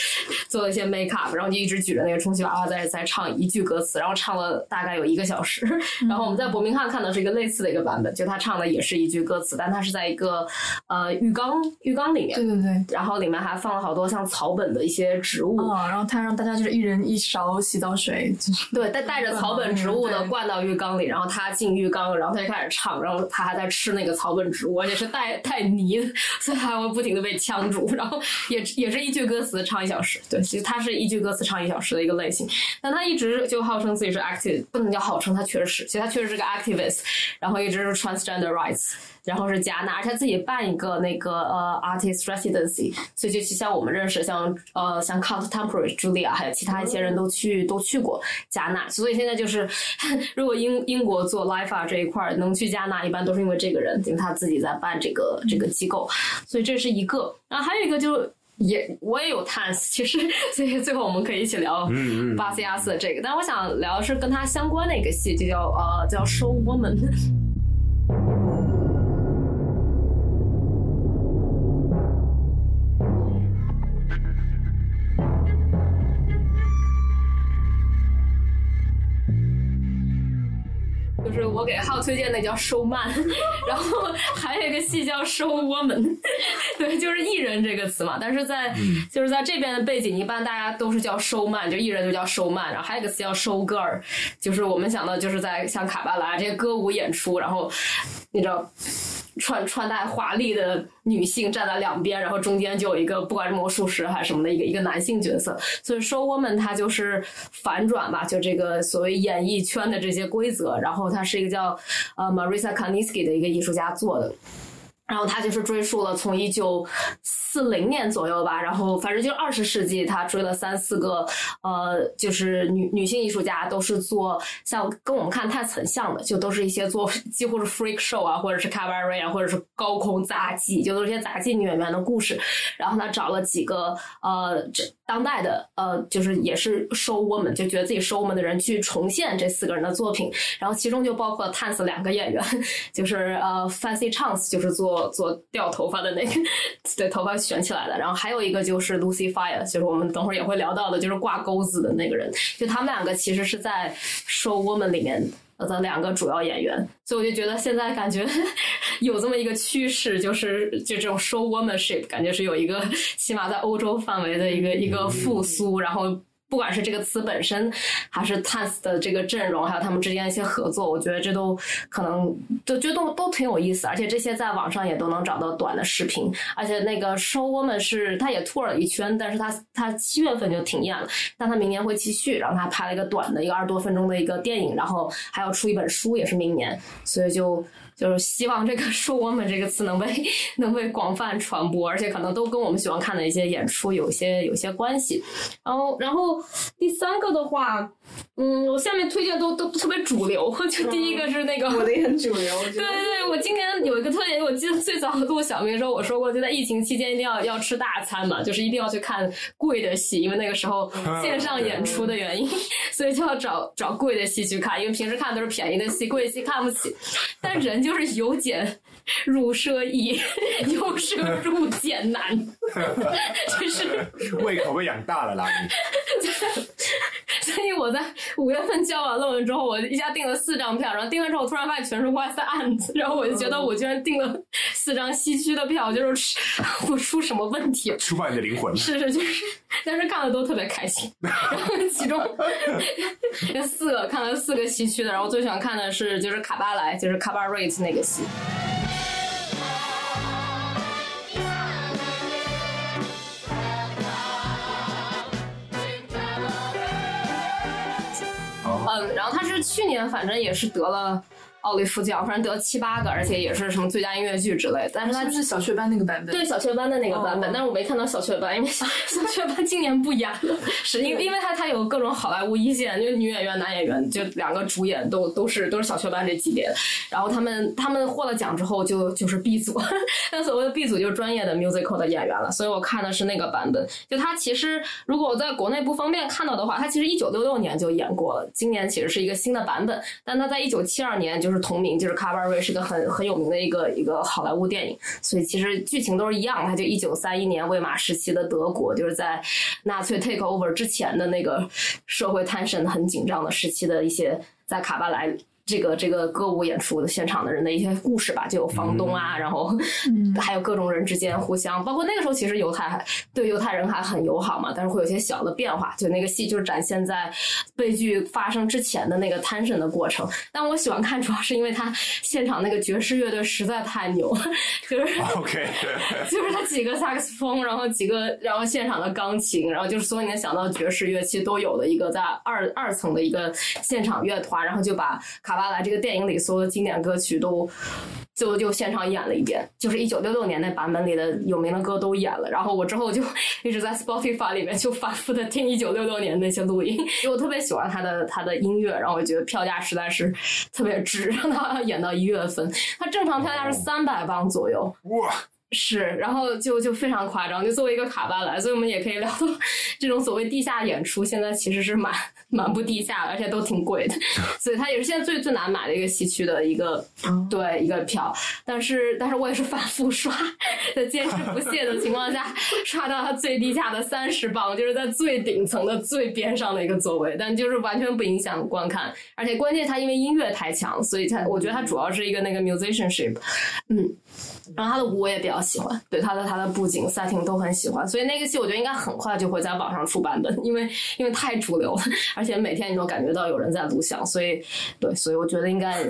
做了一些 make up，然后就一直举着那个充气娃娃在在唱一句歌词，然后唱了大概有一个小时。然后我们在伯明翰看的是一个类似的一个版本，就他唱的也是一句歌词，但他是在一个呃浴缸浴缸里面，对对对，然后里面还放了好多像草本的一些植物，啊，然后他让大家就是一人一勺洗澡水，就是对，带带着草本植物的灌到浴缸里，然后他进浴缸，然后他就开始唱，然后他还在吃那个草本植物，而且是带带泥的，所以他还会不停的被呛住，然后也也是一句歌词唱一小时，对，其实他是一句歌词唱一小时的一个类型，但他一直就号称自己是 active，不能叫号称，他确实是，其实他确实是个 activist，然后一直是 transgender rights。然后是加纳，而且他自己办一个那个呃 artist residency，所以就像我们认识像呃像 contemporary Julia，还有其他一些人都去都去过加纳，所以现在就是 如果英英国做 life art 这一块儿能去加纳，一般都是因为这个人，因为他自己在办这个这个机构，所以这是一个。然后还有一个就也我也有 Tans，其实 所以最后我们可以一起聊巴斯亚斯的这个，但我想聊的是跟他相关的一个戏，就叫呃叫 Show Woman。就是我给浩推荐那叫收曼，然后还有一个戏叫收 woman，对，就是艺人这个词嘛。但是在就是在这边的背景，一般大家都是叫收曼，就艺人就叫收曼。然后还有一个词叫收 girl，就是我们想到就是在像卡巴拉这些歌舞演出，然后你知道。穿穿戴华丽的女性站在两边，然后中间就有一个不管是魔术师还是什么的一个一个男性角色，所以 show woman 它就是反转吧，就这个所谓演艺圈的这些规则，然后它是一个叫呃 Marisa Kaniski 的一个艺术家做的。然后他就是追溯了从一九四零年左右吧，然后反正就二十世纪，他追了三四个，呃，就是女女性艺术家，都是做像跟我们看太很像的，就都是一些做几乎是 freak show 啊，或者是 cabaret 啊，或者是高空杂技，就都是些杂技女演员的故事。然后他找了几个呃，这当代的呃，就是也是 show woman，就觉得自己 show woman 的人去重现这四个人的作品。然后其中就包括 Tans 两个演员，就是呃 Fancy Chance，就是做。做掉头发的那个，对头发卷起来的，然后还有一个就是 Lucy Fire，就是我们等会儿也会聊到的，就是挂钩子的那个人，就他们两个其实是在 Show Woman 里面的两个主要演员，所以我就觉得现在感觉 有这么一个趋势，就是就这种 Show Womanship，感觉是有一个 起码在欧洲范围的一个一个复苏，然后。不管是这个词本身，还是 Tans 的这个阵容，还有他们之间一些合作，我觉得这都可能都觉得都都挺有意思。而且这些在网上也都能找到短的视频。而且那个 Show Woman 是他也 tour 了一圈，但是他他七月份就停演了，但他明年会继续。然后他拍了一个短的一个二十多分钟的一个电影，然后还要出一本书，也是明年，所以就。就是希望这个“说我们”这个词能被能被广泛传播，而且可能都跟我们喜欢看的一些演出有些有些关系。然后，然后第三个的话，嗯，我下面推荐都都特别主流。就第一个是那个，我的也很主流。对对对，我今年有一个特点，我记得最早录小明的时候，我说过，就在疫情期间一定要要吃大餐嘛，就是一定要去看贵的戏，因为那个时候线上演出的原因，所以就要找找贵的戏去看，因为平时看都是便宜的戏，贵的戏看不起。但人。就是由俭 入奢易，由奢入俭难，就是胃口被养大了啦。所以我在五月份交完论文之后，我一下订了四张票，然后订了之后，我突然发现全是外塞案子，然后我就觉得我居然订了四张西区的票，就是我出什么问题？出卖你的灵魂？是是就是，但是看了都特别开心。然后其中这四个看了四个西区的，然后最喜欢看的是就是卡巴莱，就是卡巴瑞。那个戏，然后他是去年反正也是得了。奥利弗奖，反正得七八个，而且也是什么最佳音乐剧之类。但是它是是小雀斑那个版本？对小雀斑的那个版本，但是我没看到小雀斑，因为小 小雀斑今年不演了，是因为因为它它有各种好莱坞一线，就是女演员、男演员，就两个主演都都是都是小雀斑这级别的。然后他们他们获了奖之后就就是 B 组，那所谓的 B 组就是专业的 musical 的演员了，所以我看的是那个版本。就他其实如果我在国内不方便看到的话，他其实一九六六年就演过了，今年其实是一个新的版本，但他在一九七二年就是同名，就是《卡巴瑞》是个很很有名的一个一个好莱坞电影，所以其实剧情都是一样它。就一九三一年魏玛时期的德国，就是在纳粹 take over 之前的那个社会 tension 很紧张的时期的一些在卡巴莱。这个这个歌舞演出的现场的人的一些故事吧，就有房东啊，然后 还有各种人之间互相，包括那个时候其实犹太还对犹太人还很友好嘛，但是会有些小的变化。就那个戏就是展现在悲剧发生之前的那个 tension 的过程。但我喜欢看，主要是因为他现场那个爵士乐队实在太牛了，就是 OK，就是他几个萨克斯风，然后几个然后现场的钢琴，然后就是所有你能想到爵士乐器都有的一个在二二层的一个现场乐团，然后就把卡。巴莱这个电影里所有的经典歌曲都就就现场演了一遍，就是一九六六年那版本里的有名的歌都演了。然后我之后就一直在 Spotify 里面就反复的听一九六六年那些录音，因为我特别喜欢他的他的音乐，然后我觉得票价实在是特别值，让他演到一月份，他正常票价是三百磅左右。哇！是，然后就就非常夸张，就作为一个卡巴来，所以我们也可以聊到 这种所谓地下演出，现在其实是蛮蛮不地下的，而且都挺贵的，所以它也是现在最最难买的一个西区的一个对一个票。但是但是我也是反复刷，在坚持不懈的情况下，刷到它最低价的三十磅，就是在最顶层的最边上的一个座位，但就是完全不影响观看，而且关键它因为音乐太强，所以它我觉得它主要是一个那个 musicianship，嗯。然后他的舞我也比较喜欢，对他的他的布景 setting 都很喜欢，所以那个戏我觉得应该很快就会在网上出版本，因为因为太主流了，而且每天你都感觉到有人在录像，所以对，所以我觉得应该，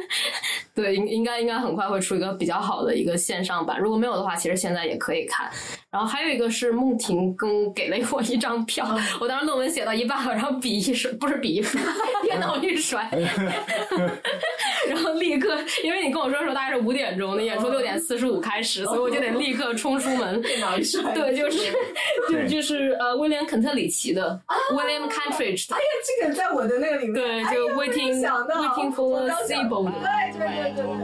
对应应该应该很快会出一个比较好的一个线上版，如果没有的话，其实现在也可以看。然后还有一个是孟婷跟给了我一张票，我当时论文写到一半，然后笔一甩，不是笔一甩，电脑一甩，然后立刻，因为你跟我说的时候大概是五点钟，那演出六点四十五开始，所以我就得立刻冲出门。电脑一甩，对，就是 就就是呃，威廉肯特里奇的 William Cantridge。哎呀，这个在我的那个里面，对，就 Waiting Waiting for Sibyl。对对对对。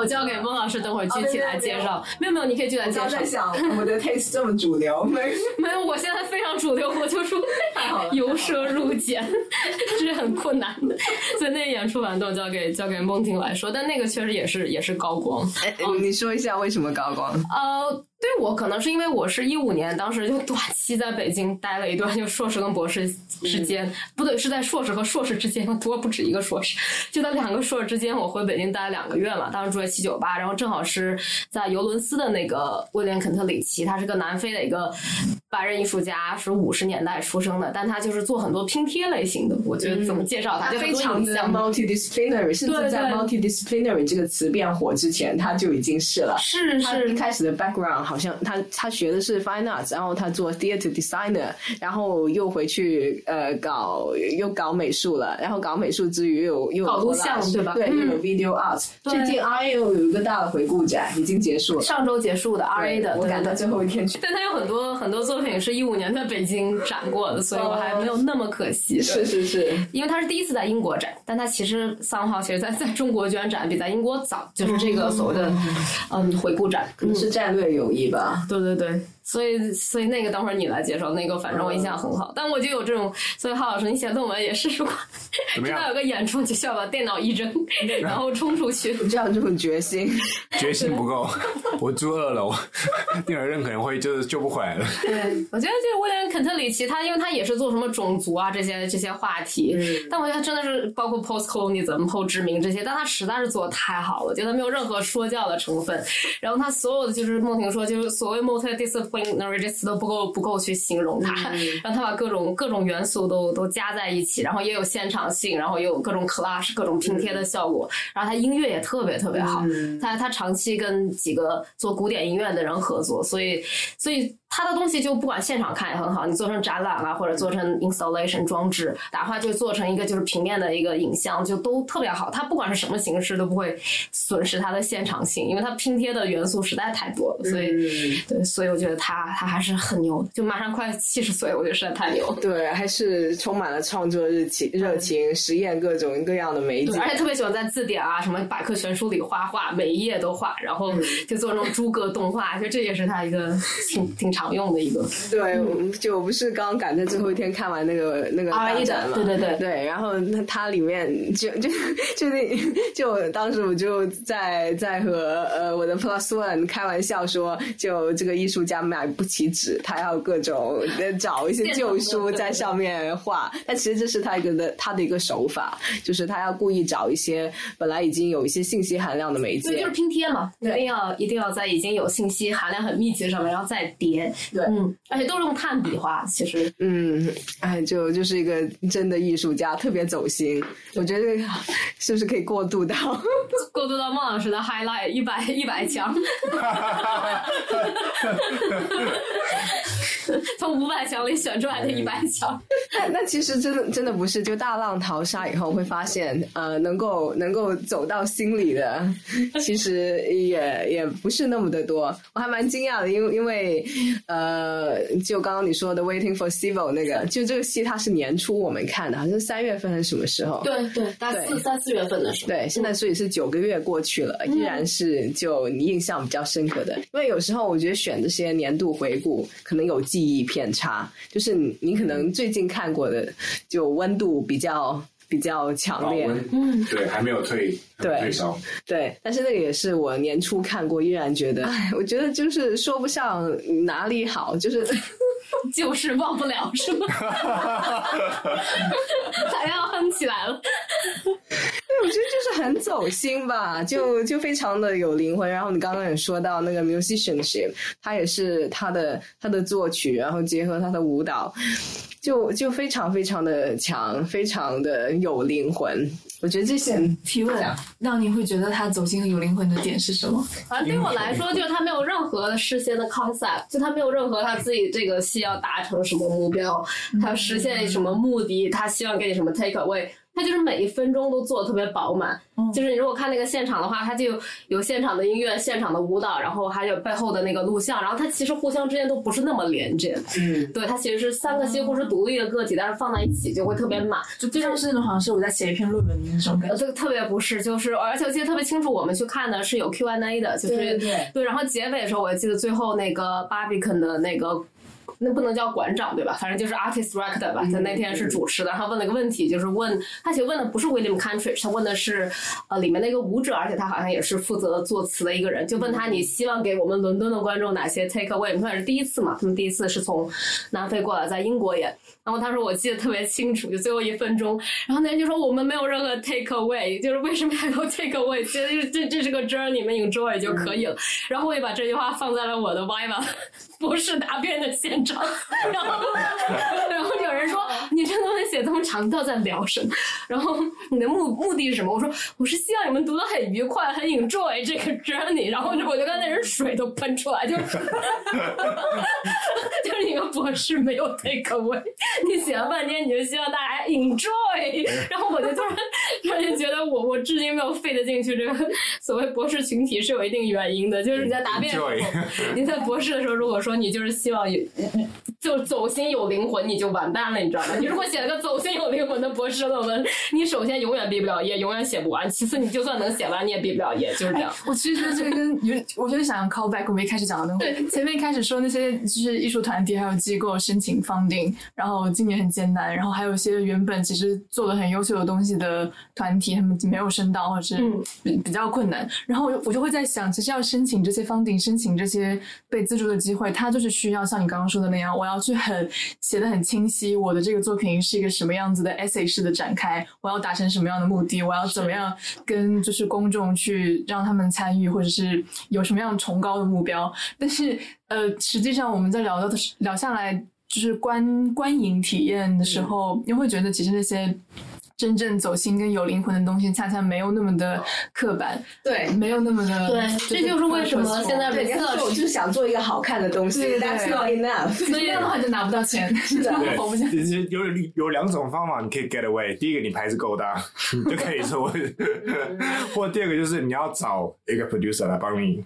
我交给孟老师，等会儿具体来介绍。没有没有，你可以具体来介绍。我在想，我的 taste 这么主流，没 没有，我现在非常主流，我就说由奢入俭，这 是很困难的。所以那演出完都交给交给孟婷来说，但那个确实也是也是高光。你说一下为什么高光？呃。对我可能是因为我是一五年，当时就短期在北京待了一段，就硕士跟博士之间，不对，是在硕士和硕士之间，多不止一个硕士，就在两个硕士之间，我回北京待了两个月嘛，当时住在七九八，然后正好是在尤伦斯的那个威廉肯特里奇，他是个南非的一个白人艺术家，是五十年代出生的，但他就是做很多拼贴类型的，我觉得怎么介绍他，就非常的 multidisciplinary，甚至在 multidisciplinary 这个词变火之前，他就已经是了，是是，一开始的 background。好像他他学的是 fine arts，然后他做 theater designer，然后又回去呃搞又搞美术了，然后搞美术之余又又搞录像对吧？对，又有 video art。最近 R A 又有一个大的回顾展，已经结束了，上周结束的 R A 的，我赶到最后一天去。但他有很多很多作品是一五年在北京展过的，所以我还没有那么可惜。是是是，因为他是第一次在英国展，但他其实三号其实在在中国居然展比在英国早，就是这个所谓的嗯回顾展，可能是战略友对对对。所以，所以那个等会儿你来介绍那个，反正我印象很好。但我就有这种，所以浩老师，你写论文也是说，知道有个演出就需要把电脑一扔，然后冲出去，这样这种决心，决心不够。我住二楼，第二任可能会就是救不回来了。对，我觉得就是威廉肯特里奇，他因为他也是做什么种族啊这些这些话题，但我觉得他真的是包括 post colonialism 后殖民这些，但他实在是做的太好了，觉得没有任何说教的成分。然后他所有的就是孟婷说，就是所谓 multi discipline。E g i s 都不够不够去形容它，让他把各种各种元素都都加在一起，然后也有现场性，然后也有各种 clash 各种拼贴的效果，然后他音乐也特别特别好，他他长期跟几个做古典音乐的人合作，所以所以。他的东西就不管现场看也很好，你做成展览啊，或者做成 installation 装置，哪怕就做成一个就是平面的一个影像，就都特别好。它不管是什么形式都不会损失它的现场性，因为它拼贴的元素实在太多了。所以，对，所以我觉得他他还是很牛，就马上快七十岁，我觉得实在太牛。对，还是充满了创作热情，热情实验各种各样的媒介，而且特别喜欢在字典啊、什么百科全书里画画，每一页都画，然后就做那种诸葛动画，就这也是他一个挺挺常用的一个，对，就我不是刚赶在最后一天看完那个那个大展嘛，对对对。对，然后那它里面就就就那就当时我就在在和呃我的 plus one 开玩笑说，就这个艺术家买不起纸，他要各种找一些旧书在上面画，但其实这是他一个的他的一个手法，就是他要故意找一些本来已经有一些信息含量的媒介，对就是拼贴嘛，一定要一定要在已经有信息含量很密集的上面，然后再叠。对，嗯，而且都是用炭笔画，其实，嗯，哎，就就是一个真的艺术家，特别走心。我觉得是不是可以过渡到过渡到孟老师的 highlight 一百一百强，从五百强里选出来的一百强。那那其实真的真的不是，就大浪淘沙以后会发现，呃，能够能够走到心里的，其实也也不是那么的多。我还蛮惊讶的，因为因为。呃，就刚刚你说的《Waiting for Civil》那个，就这个戏它是年初我们看的，好像是三月份还是什么时候？对对，大四三四月份的时候。对，现在所以是九个月过去了，依然是就你印象比较深刻的。因为有时候我觉得选这些年度回顾，可能有记忆偏差，就是你你可能最近看过的，就温度比较。比较强烈，嗯，对，还没有退，对退烧，对，但是那个也是我年初看过，依然觉得，哎，我觉得就是说不上哪里好，就是 就是忘不了，是吗？还要哼起来了。对，我觉得就是很走心吧，就就非常的有灵魂。然后你刚刚也说到那个 musicianship，他也是他的他的作曲，然后结合他的舞蹈。就就非常非常的强，非常的有灵魂。我觉得这些提问让你会觉得他走心和有灵魂的点是什么？反正对我来说，就是他没有任何事先的 concept，就他没有任何他自己这个戏要达成什么目标，他实现什么目的，他希望给你什么 take away。他就是每一分钟都做的特别饱满，就是你如果看那个现场的话，他就有现场的音乐、现场的舞蹈，然后还有背后的那个录像，然后它其实互相之间都不是那么连接。嗯，对，它其实是三个几乎是独立的个体，但是放在一起就会特别满，就就像是那种好像是我在写一篇论文的那种感觉。这个特别不是，就是而且我记得特别清楚，我们去看的是有 Q&A 的，就是对对，然后结尾的时候，我记得最后那个 Barbican 的那个。那不能叫馆长对吧？反正就是 artist director 吧。他那天是主持的，然后问了个问题，就是问他其实问的不是 William Country，他问的是呃里面的一个舞者，而且他好像也是负责作词的一个人，就问他你希望给我们伦敦的观众哪些 take away？他也是第一次嘛，他们第一次是从南非过来，在英国演。然后他说我记得特别清楚，就最后一分钟，然后那人就说我们没有任何 take away，就是为什么要 take away？其实这这是个 journey，你们 enjoy 就可以了。然后我也把这句话放在了我的 Viva 博士答辩的现场，然后 然后有人说你这东西写这么长，到底在聊什么？然后你的目目的是什么？我说我是希望你们读的很愉快，很 enjoy 这个 journey。然后我就看那人水都喷出来，就是 就是你个博士没有 take away。你写了半天，你就希望大家 enjoy，然后我就突然突然就觉得我我至今没有 fit 进去这个所谓博士群体是有一定原因的，就是你在答辩，你在博士的时候，如果说你就是希望有就走心有灵魂，你就完蛋了，你知道吗？你如果写了个走心有灵魂的博士论文，你首先永远毕不了业，永远写不完；其次，你就算能写完，你也毕不了业，就是这样。我其实觉得这个跟有，我觉得想 call back 我们一开始讲的那个，前面一开始说那些就是艺术团体还有机构申请 funding，然后。今年很艰难，然后还有一些原本其实做的很优秀的东西的团体，他们没有升到，或者是比比较困难。然后我就会在想，其实要申请这些 funding，申请这些被资助的机会，它就是需要像你刚刚说的那样，我要去很写的很清晰，我的这个作品是一个什么样子的 essay 式的展开，我要达成什么样的目的，我要怎么样跟就是公众去让他们参与，或者是有什么样崇高的目标。但是呃，实际上我们在聊到的聊下来，就是观观影体验的时候，你会觉得其实那些。真正走心跟有灵魂的东西，恰恰没有那么的刻板，对，没有那么的。对，这就是为什么现在每次我就是想做一个好看的东西，That's not enough。所以这样的话就拿不到钱，是的。其实有有两种方法你可以 get away。第一个，你牌子够大，就可以做；或第二个就是你要找一个 producer 来帮你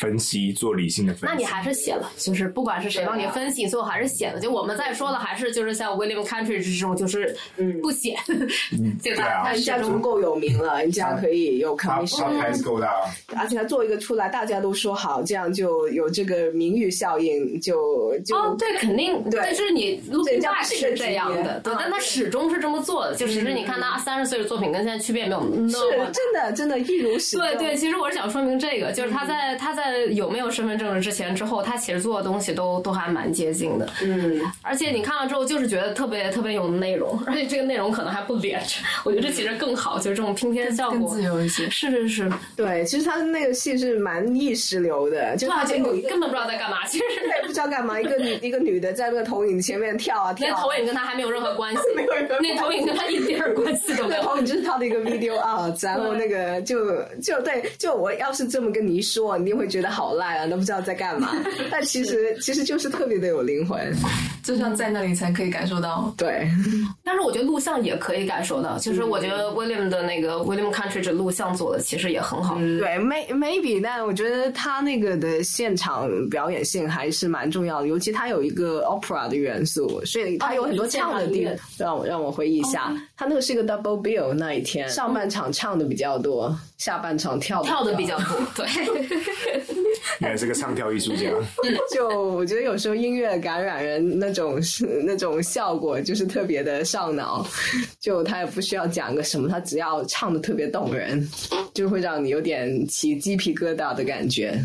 分析，做理性的分析。那你还是写了，就是不管是谁帮你分析，最后还是写了。就我们在说的，还是就是像 William Country 这种，就是不写。对啊，他家足够有名了，人家可以有 commission，够大。而且他做一个出来，大家都说好，这样就有这个名誉效应，就就哦，对，肯定，对，就是你录人家是这样的，对，但他始终是这么做的，就其实你看他三十岁的作品跟现在区别没有那么，是真的，真的，一如始对对，其实我是想说明这个，就是他在他在有没有身份证之前之后，他其实做的东西都都还蛮接近的，嗯，而且你看了之后，就是觉得特别特别有内容，而且这个内容可能还不连着。我觉得这其实更好，就是这种拼贴效果更自由一些。是是是，对，其实他的那个戏是蛮意识流的，就他根本根本不知道在干嘛，其实也不知道干嘛。一个女 一个女的在那个投影前面跳啊跳，那投影跟他还没有任何关系，没有任何，那投影跟他一点关系都没有。投影就是他的一个 video art，然后那个就就对，就我要是这么跟你一说，你一定会觉得好烂啊，都不知道在干嘛。但其实其实就是特别的有灵魂，就像在那里才可以感受到。对，但是我觉得录像也可以感受到，其实我觉得。William 的那个 William Country 这录像做的其实也很好，对，may maybe，但我觉得他那个的现场表演性还是蛮重要的，尤其他有一个 opera 的元素，所以他有很多这样的地方。让我让我回忆一下，他那个是一个 double bill 那一天，上半场唱的比较多，下半场跳跳的比较多，对。你还是个唱跳艺术家。就我觉得有时候音乐感染人那种是那种效果，就是特别的上脑。就他也不需要讲个什么，他只要唱的特别动人，就会让你有点起鸡皮疙瘩的感觉。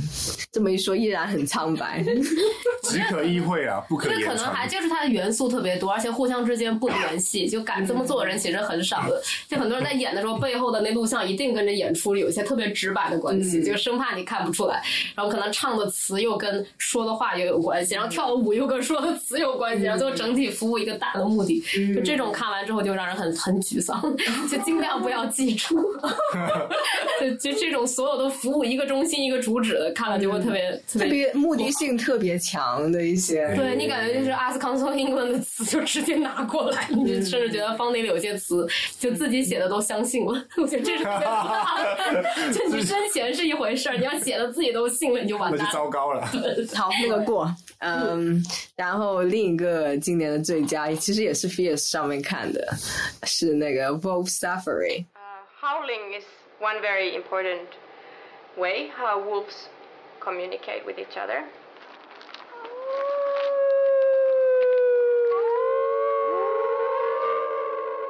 这么一说，依然很苍白。只可意会啊，不可言可能还就是它的元素特别多，而且互相之间不联系，就敢这么做人其实很少的。就很多人在演的时候，背后的那录像一定跟着演出里有一些特别直白的关系，就生怕你看不出来。然后可能唱的词又跟说的话也有关系，然后跳的舞又跟说的词有关系，然后最后整体服务一个大的目的。就这种看完之后就让人很很沮丧，就尽量不要记住。就就这种所有的服务一个中心一个主旨的，看了就会特别特别目的性特别强的一些。对你感觉就是 Ask Council England 的词就直接拿过来，你就甚至觉得方内里有些词就自己写的都相信了。我觉得这是。就你生前是一回事儿，你要写的自己都信了，你就完蛋。那就糟糕了。好，那个过。嗯，然后另一个今年的最佳其实也是 Fierce 上面看的，是那个 Wolf Safari。Howling is one very important way how wolves communicate with each other.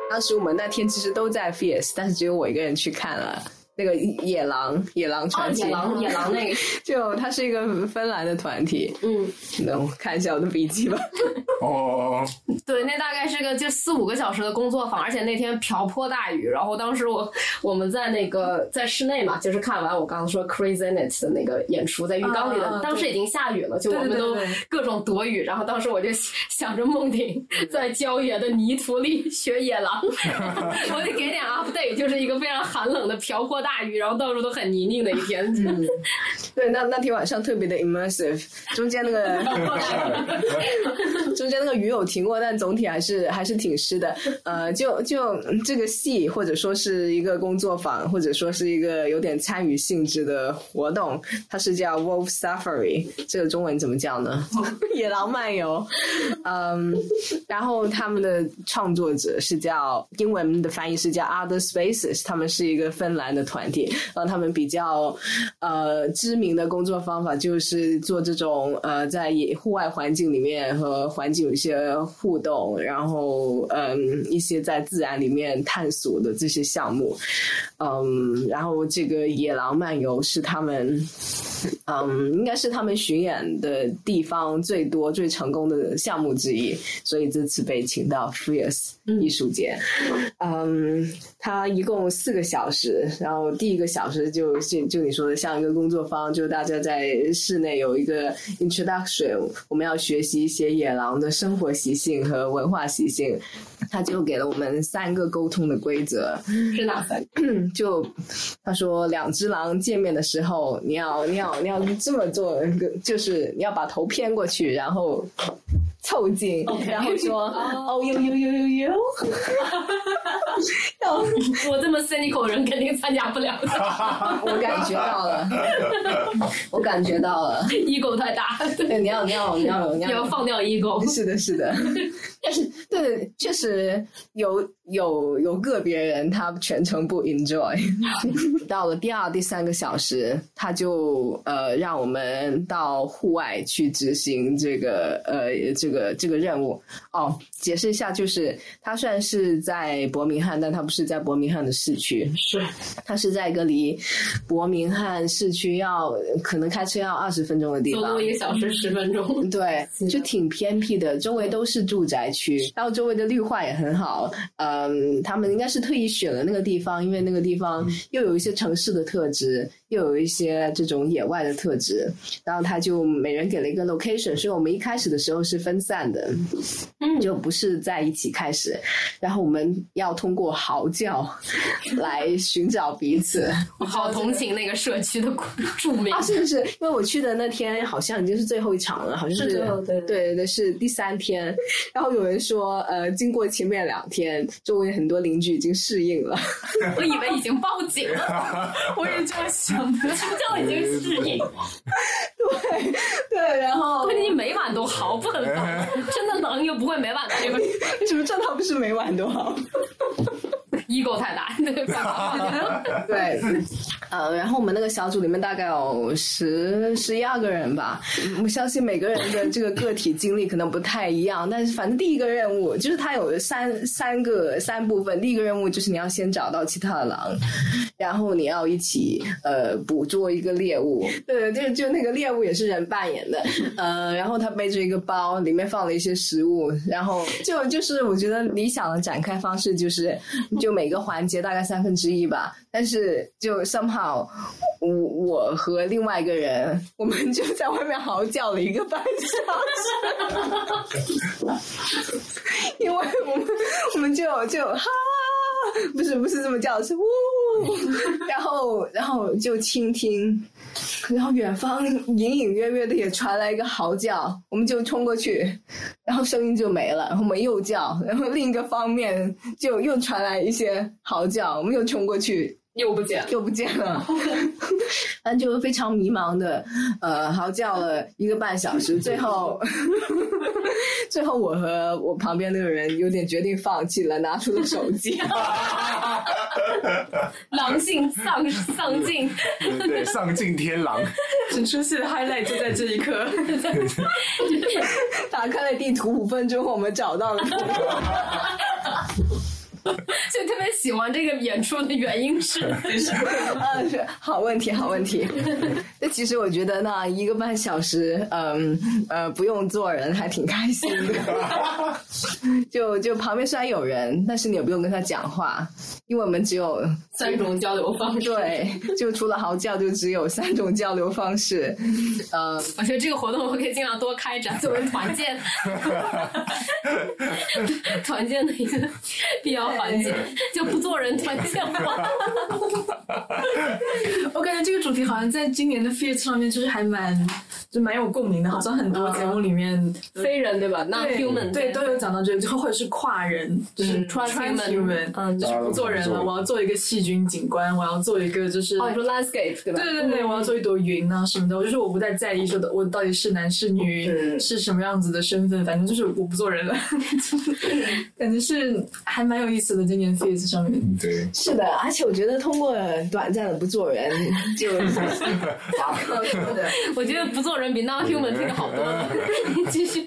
当时我们那天其实都在 Fierce，但是只有我一个人去看了。那个野狼，野狼传奇，野狼，野狼那个，就它是一个芬兰的团体，嗯，那我看一下我的笔记吧。哦，对，那大概是个就四五个小时的工作坊，而且那天瓢泼大雨，然后当时我我们在那个在室内嘛，就是看完我刚刚说 Crazy n i t 的那个演出，在浴缸里的，当时已经下雨了，就我们都各种躲雨，然后当时我就想着梦婷在郊野的泥土里学野狼，我得给点 update，就是一个非常寒冷的瓢泼。大雨，然后到处都很泥泞的一天。对，那那天晚上特别的 immersive，中间那个 中间那个雨有停过，但总体还是还是挺湿的。呃，就就这个戏，或者说是一个工作坊，或者说是一个有点参与性质的活动，它是叫 Wolf Safari，这个中文怎么叫呢？野狼漫游。嗯，然后他们的创作者是叫英文的翻译是叫 Other Spaces，他们是一个芬兰的团。团体，然后他们比较呃知名的工作方法就是做这种呃，在野户外环境里面和环境有一些互动，然后嗯，一些在自然里面探索的这些项目，嗯，然后这个野狼漫游是他们，嗯，应该是他们巡演的地方最多、最成功的项目之一，所以这次被请到 Fierce 艺术节，嗯，它一共四个小时，然后第一个小时就就就你说的像一个工作坊，就大家在室内有一个 introduction，我们要学习一些野狼的生活习性和文化习性，他就给了我们三个沟通的规则，是哪三？就他说两只狼见面的时候，你要你要你要这么做，就是你要把头偏过去，然后。凑近，然后说 哦呦呦呦呦呦，我这么 cynical 人肯定参加不了的。我感觉到了，我感觉到了，ego 太大。对，你要你要你要你要放掉 ego。是的，是的。但是，对，确实有有有个别人他全程不 enjoy。到了第二、第三个小时，他就呃让我们到户外去执行这个呃这个这个任务。哦，解释一下，就是他虽然是在伯明翰，但他不是在伯明翰的市区，是他是在一个离伯明翰市区要可能开车要二十分钟的地方，走路一个小时十分钟。对，就挺偏僻的，周围都是住宅。区，然后周围的绿化也很好，嗯，他们应该是特意选了那个地方，因为那个地方又有一些城市的特质，又有一些这种野外的特质，然后他就每人给了一个 location，所以我们一开始的时候是分散的，嗯，就不是在一起开始，然后我们要通过嚎叫 来寻找彼此。我好同情那个社区的 住民啊！是不是？因为我去的那天好像已经是最后一场了，好像是对对对，是第三天，然后有。有人说，呃，经过前面两天，周围很多邻居已经适应了。我以为已经报警了，我也这么想的。什么叫已经适应？对对，然后关键你每晚都好，不很冷？真的冷又不会每晚都为什么这套不是每晚都嚎？ego 太大，对，呃，然后我们那个小组里面大概有十十一二个人吧，我相信每个人的这个个体经历可能不太一样，但是反正第一个任务就是它有三三个三部分，第一个任务就是你要先找到其他的狼，然后你要一起呃捕捉一个猎物，对，就就那个猎物也是人扮演的，呃，然后他背着一个包，里面放了一些食物，然后就就是我觉得理想的展开方式就是就。每个环节大概三分之一吧，但是就 somehow，我我和另外一个人，我们就在外面嚎叫了一个半小时，因为我们我们就就哈，不是不是这么叫，是呜，然后然后就倾听。然后远方 隐隐约约的也传来一个嚎叫，我们就冲过去，然后声音就没了。然后我们又叫，然后另一个方面就又传来一些嚎叫，我们又冲过去，又不见了，又不见了。反正就非常迷茫的，呃，嚎叫了一个半小时，最后，最后我和我旁边那个人有点决定放弃了，拿出了手机。狼性丧丧尽，对，丧尽天狼。整出戏的 highlight 就在这一刻。打开了地图，五分钟后我们找到了。喜欢这个演出的原因是，是 好问题，好问题。那其实我觉得呢，一个半小时，嗯呃，不用做人，还挺开心的。就就旁边虽然有人，但是你也不用跟他讲话，因为我们只有三种交流方式。对，就除了嚎叫，就只有三种交流方式。呃，我觉得这个活动我可以尽量多开展，作为团建，团建的一个必要。环节就不做人团建吗？我感觉这个主题好像在今年的 f e a t 上面就是还蛮，就蛮有共鸣的，好像很多节目里面非人对吧？对 human 对都有讲到这个，或者是跨人，就是嗯 transhuman 嗯就是不做人了，我要做一个细菌景观，我要做一个就是哦，你说 landscape 对吧？对对对，我要做一朵云啊什么的，我就是我不再在意说的我到底是男是女，嗯是什么样子的身份，反正就是我不做人了，感觉是还蛮有意思的。今年 Face 上面，对，是的，而且我觉得通过短暂的不做人，就 我觉得不做人比 non human 听的好多了。你 继续。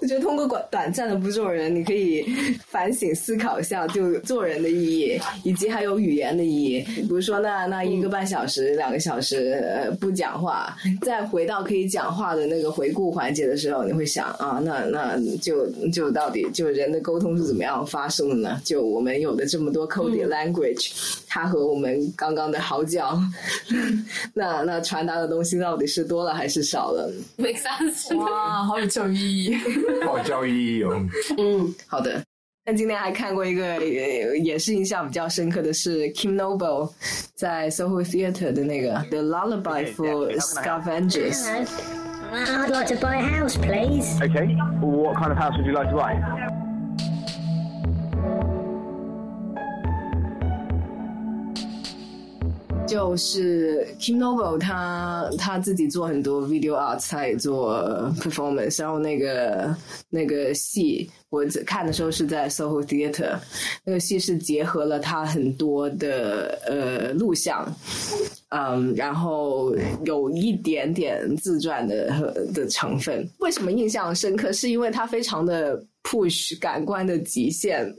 我觉得通过短短暂的不做人，你可以反省思考一下，就做人的意义，以及还有语言的意义。比如说那那一个半小时、两个小时呃不讲话，再回到可以讲话的那个回顾环节的时候，你会想啊，那那就就到底就人的沟通是怎么样发生的呢？就我们有的这么多 coded language，、它和我们刚刚的嚎叫，那那传达的东西到底是多了还是少了？make sense。哇，好有教育意义。好有教育意义哦。嗯，好的。那今天还看过一个，呃也是印象比较深刻的是 Kim Noble 在 Soho Theatre 的那个《The Lullaby for Scavengers》。I'd like to buy a house, please. Okay. What kind of house would you like to buy? 就是 Kim Novo，他他自己做很多 video art，他也做 performance，然后那个那个戏我看的时候是在 Soho Theatre，那个戏是结合了他很多的呃录像，嗯，然后有一点点自传的的成分。为什么印象深刻？是因为它非常的 push 感官的极限，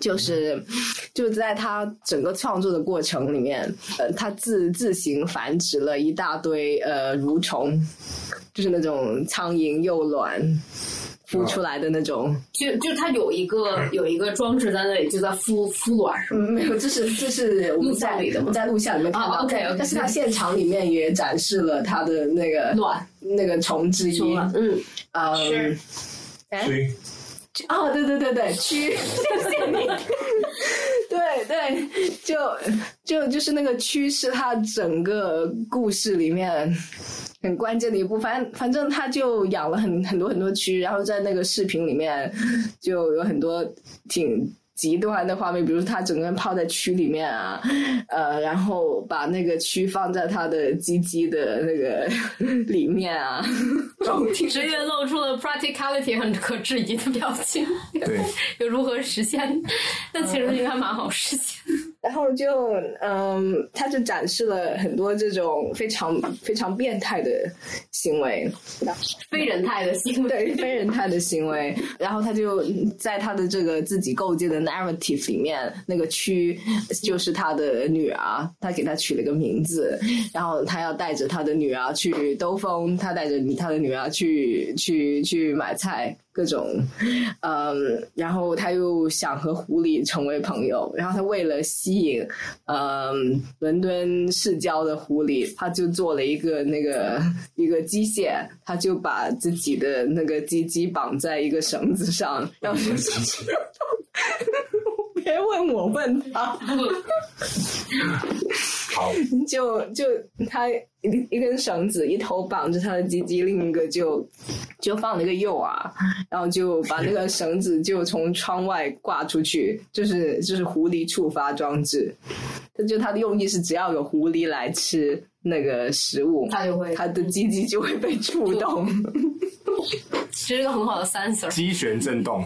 就是就在他整个创作的过程里面，呃，他自自行繁殖了一大堆呃蠕虫，就是那种苍蝇幼卵。孵出来的那种，就就它有一个有一个装置在那里，就在孵孵卵是吗？嗯，没有，这是这是 我们在里的吗？在录像里面看到哦，OK，OK 但是它现场里面也展示了它的那个卵那个虫之一，嗯。嗯，哎，哦，对对对对，蛆，谢谢你。对对，就就就是那个蛆是它整个故事里面很关键的一步。反正反正他就养了很很多很多蛆，然后在那个视频里面 就有很多挺。极端的画面，比如他整个人泡在蛆里面啊，呃，然后把那个蛆放在他的鸡鸡的那个 里面啊，直接露出了 practicality 很可质疑的表情。对，又如何实现？但其实应该蛮好实现。然后就嗯，他就展示了很多这种非常非常变态的行为，非人态的行为，对非人态的行为。然后他就在他的这个自己构建的 narrative 里面，那个区就是他的女儿，他给他取了个名字，然后他要带着他的女儿去兜风，他带着他的女儿去去去买菜。各种，嗯，然后他又想和狐狸成为朋友，然后他为了吸引，嗯，伦敦市郊的狐狸，他就做了一个那个一个机械，他就把自己的那个鸡鸡绑在一个绳子上，然后 别问我，问他。好，就就他一一根绳子，一头绑着他的鸡鸡，另一个就就放了一个诱饵，然后就把那个绳子就从窗外挂出去，就是就是狐狸触发装置。这就他的用意是，只要有狐狸来吃那个食物，它就会它的鸡鸡就会被触动。其实一个很好的 sensor，机旋震动。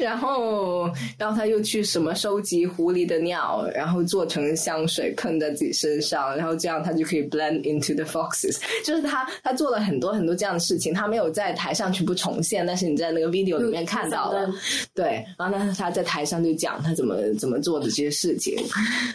然后，然后他又去什么收集狐狸的尿，然后做成香水喷在自己身上，然后这样他就可以 blend into the foxes。就是他他做了很多很多这样的事情，他没有在台上全部重现，但是你在那个 video 里面看到了。对，然后呢，他在台上就讲他怎么怎么做的这些事情，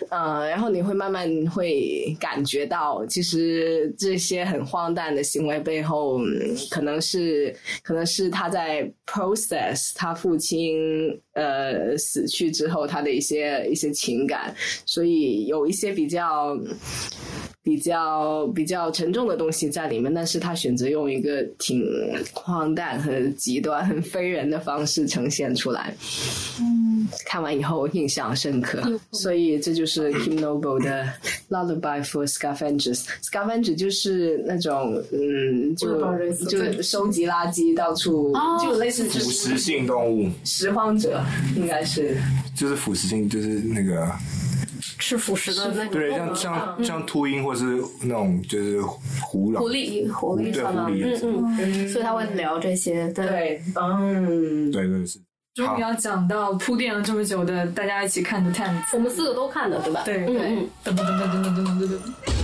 呃，然后你会慢慢会感觉到，其实这些很荒诞的行为背后，嗯可能是可能是他在 process 他父亲 Um. 呃死去之后他的一些一些情感，所以有一些比较。比较比较沉重的东西在里面，但是他选择用一个挺荒诞和极端、很非人的方式呈现出来。嗯，看完以后印象深刻，所以这就是 Kim Noble 的 Lullaby for Scavengers。Scavengers 就是那种嗯，就就收集垃圾，到处就类似腐蚀性动物，拾荒者 应该是。就是腐蚀性，就是那个吃腐蚀的那种。对，像像像秃鹰或是那种就是狐狐狸，狐狸对狐嗯狸，嗯嗯，所以他会聊这些，对，嗯，对对是。终于要讲到铺垫了这么久的大家一起看的 Ten，我们四个都看的，对吧？对嗯嗯。噔噔噔噔噔噔噔噔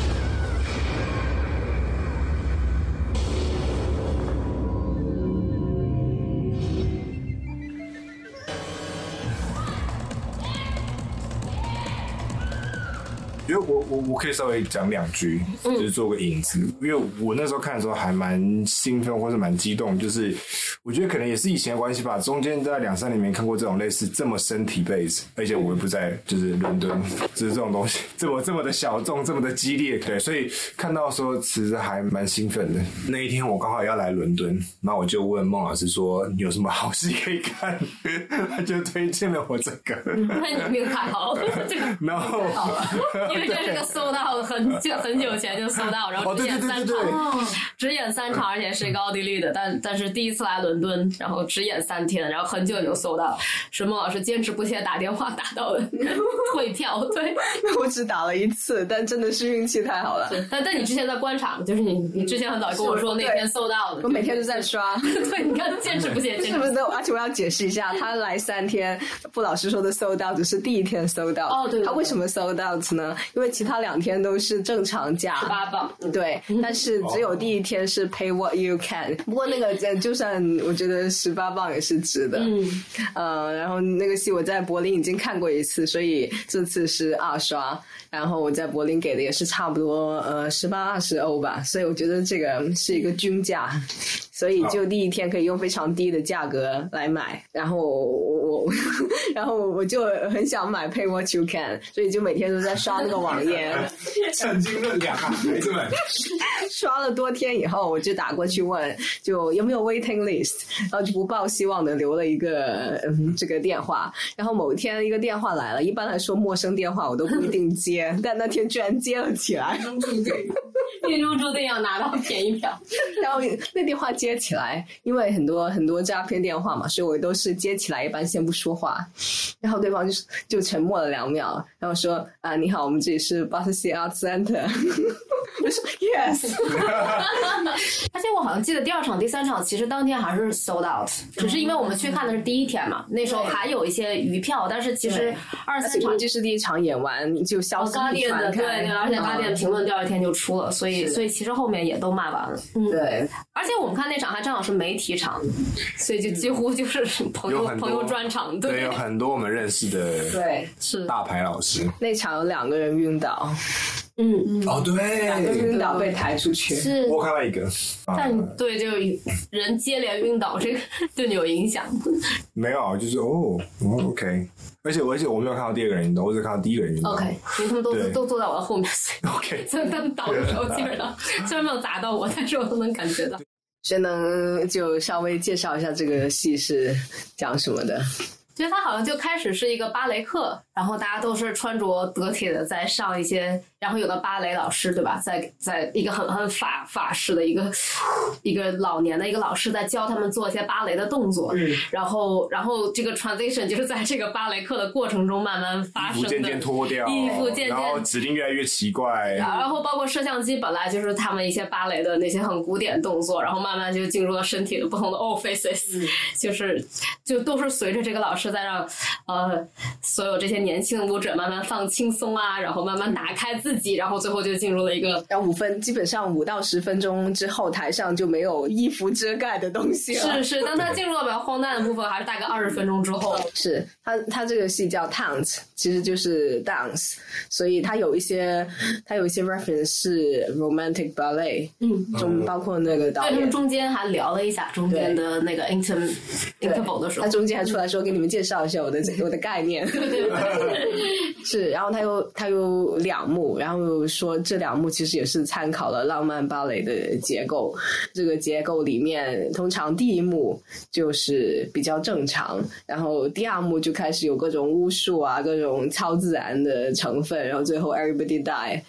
我我我可以稍微讲两句，就是做个引子。因为我那时候看的时候还蛮兴奋或者蛮激动，就是我觉得可能也是以前的关系吧。中间在两三年没看过这种类似这么身体 base，而且我又不在就是伦敦，就是这种东西这么这么的小众，这么的激烈，对，所以看到说其实还蛮兴奋的。那一天我刚好要来伦敦，然后我就问孟老师说你有什么好戏可以看，他就推荐了我这个。那你没有看好，这个然后因为这是个搜到很久很久前就搜到，然后只演三场，只演三场，而且是一个奥地利的，但但是第一次来伦敦，然后只演三天，然后很久就搜到，是孟老师坚持不懈打电话打到了 退票，对，我只打了一次，但真的是运气太好了。但但你之前在观察，就是你你之前很早跟我说那天搜到的，我每天都在刷，对，你看坚持不懈，是不是？都？而且我要解释一下，他来三天，傅老师说的搜到只是第一天搜到，哦，对，他为什么搜到呢？因为其他两天都是正常价，十八磅，对，但是只有第一天是 pay what you can。不过那个就算我觉得十八磅也是值的，嗯，呃，然后那个戏我在柏林已经看过一次，所以这次是二刷。然后我在柏林给的也是差不多呃十八二十欧吧，所以我觉得这个是一个均价，所以就第一天可以用非常低的价格来买。然后我我 然后我就很想买 Pay What You Can，所以就每天都在刷那个网页。趁机论两啊，孩子们。刷了多天以后，我就打过去问，就有没有 waiting list，然后就不抱希望的留了一个嗯这个电话。然后某一天一个电话来了，一般来说陌生电话我都不一定接，但那天居然接了起来。命中注定要拿到便宜票。然后那电话接起来，因为很多很多诈骗电话嘛，所以我都是接起来一般先不说话，然后对方就就沉默了两秒，然后说啊你好，我们这里是 Battersea Art Center。我说 Yes。而且我好像记得第二场、第三场其实当天还是 sold out，只是因为我们去看的是第一天嘛，那时候还有一些余票，但是其实二三场就是第一场演完就消息八点的，对对，而且八点评论第二天就出了，所以所以其实后面也都卖完了。嗯，对。而且我们看那场还正好是媒体场，所以就几乎就是 朋友朋友专场，对，有很多我们认识的对。是。大牌老师。那场有两个人晕倒。嗯。嗯哦对，两个晕倒被抬出去，是。我看到一个，但对就人接连晕倒，这个 对你有影响？没有，就是哦哦 OK，而且而且我没有看到第二个人运动，我只看到第一个人运动。OK，因为他们都都坐在我的后面，OK，所以他们倒的时候基本上 虽然没有砸到我，但是我都能感觉到。谁能就稍微介绍一下这个戏是讲什么的？其实他好像就开始是一个芭蕾课，然后大家都是穿着得体的在上一些，然后有个芭蕾老师对吧，在在一个很很法法式的一个一个老年的一个老师在教他们做一些芭蕾的动作，嗯、然后然后这个 transition 就是在这个芭蕾课的过程中慢慢发生渐渐脱掉，衣服渐渐，然后指令越来越奇怪，然后包括摄像机本来就是他们一些芭蕾的那些很古典动作，然后慢慢就进入了身体的不同的 orifices，、嗯、就是就都是随着这个老师在让呃所有这些年轻的舞者慢慢放轻松啊，然后慢慢打开自己，然后最后就进入了一个，然后五分基本上五到十分钟之后，台上就没有衣服遮盖的东西了。是是，当他进入了比较荒诞的部分，还是大概二十分钟之后。是他他这个戏叫 taunt，其实就是 dance，所以它有一些它有一些 reference 是 romantic ballet，嗯，中包括那个导演，中间还聊了一下中间的那个 inter interval 的时候，他中间还出来说 给你们介绍一下我的我的概念，对对对，是，然后他有他有两幕，然后说这两幕其实也是参考了浪漫芭蕾的结构。这个结构里面，通常第一幕就是比较正常，然后第二幕就开始有各种巫术啊，各种超自然的成分，然后最后 everybody die。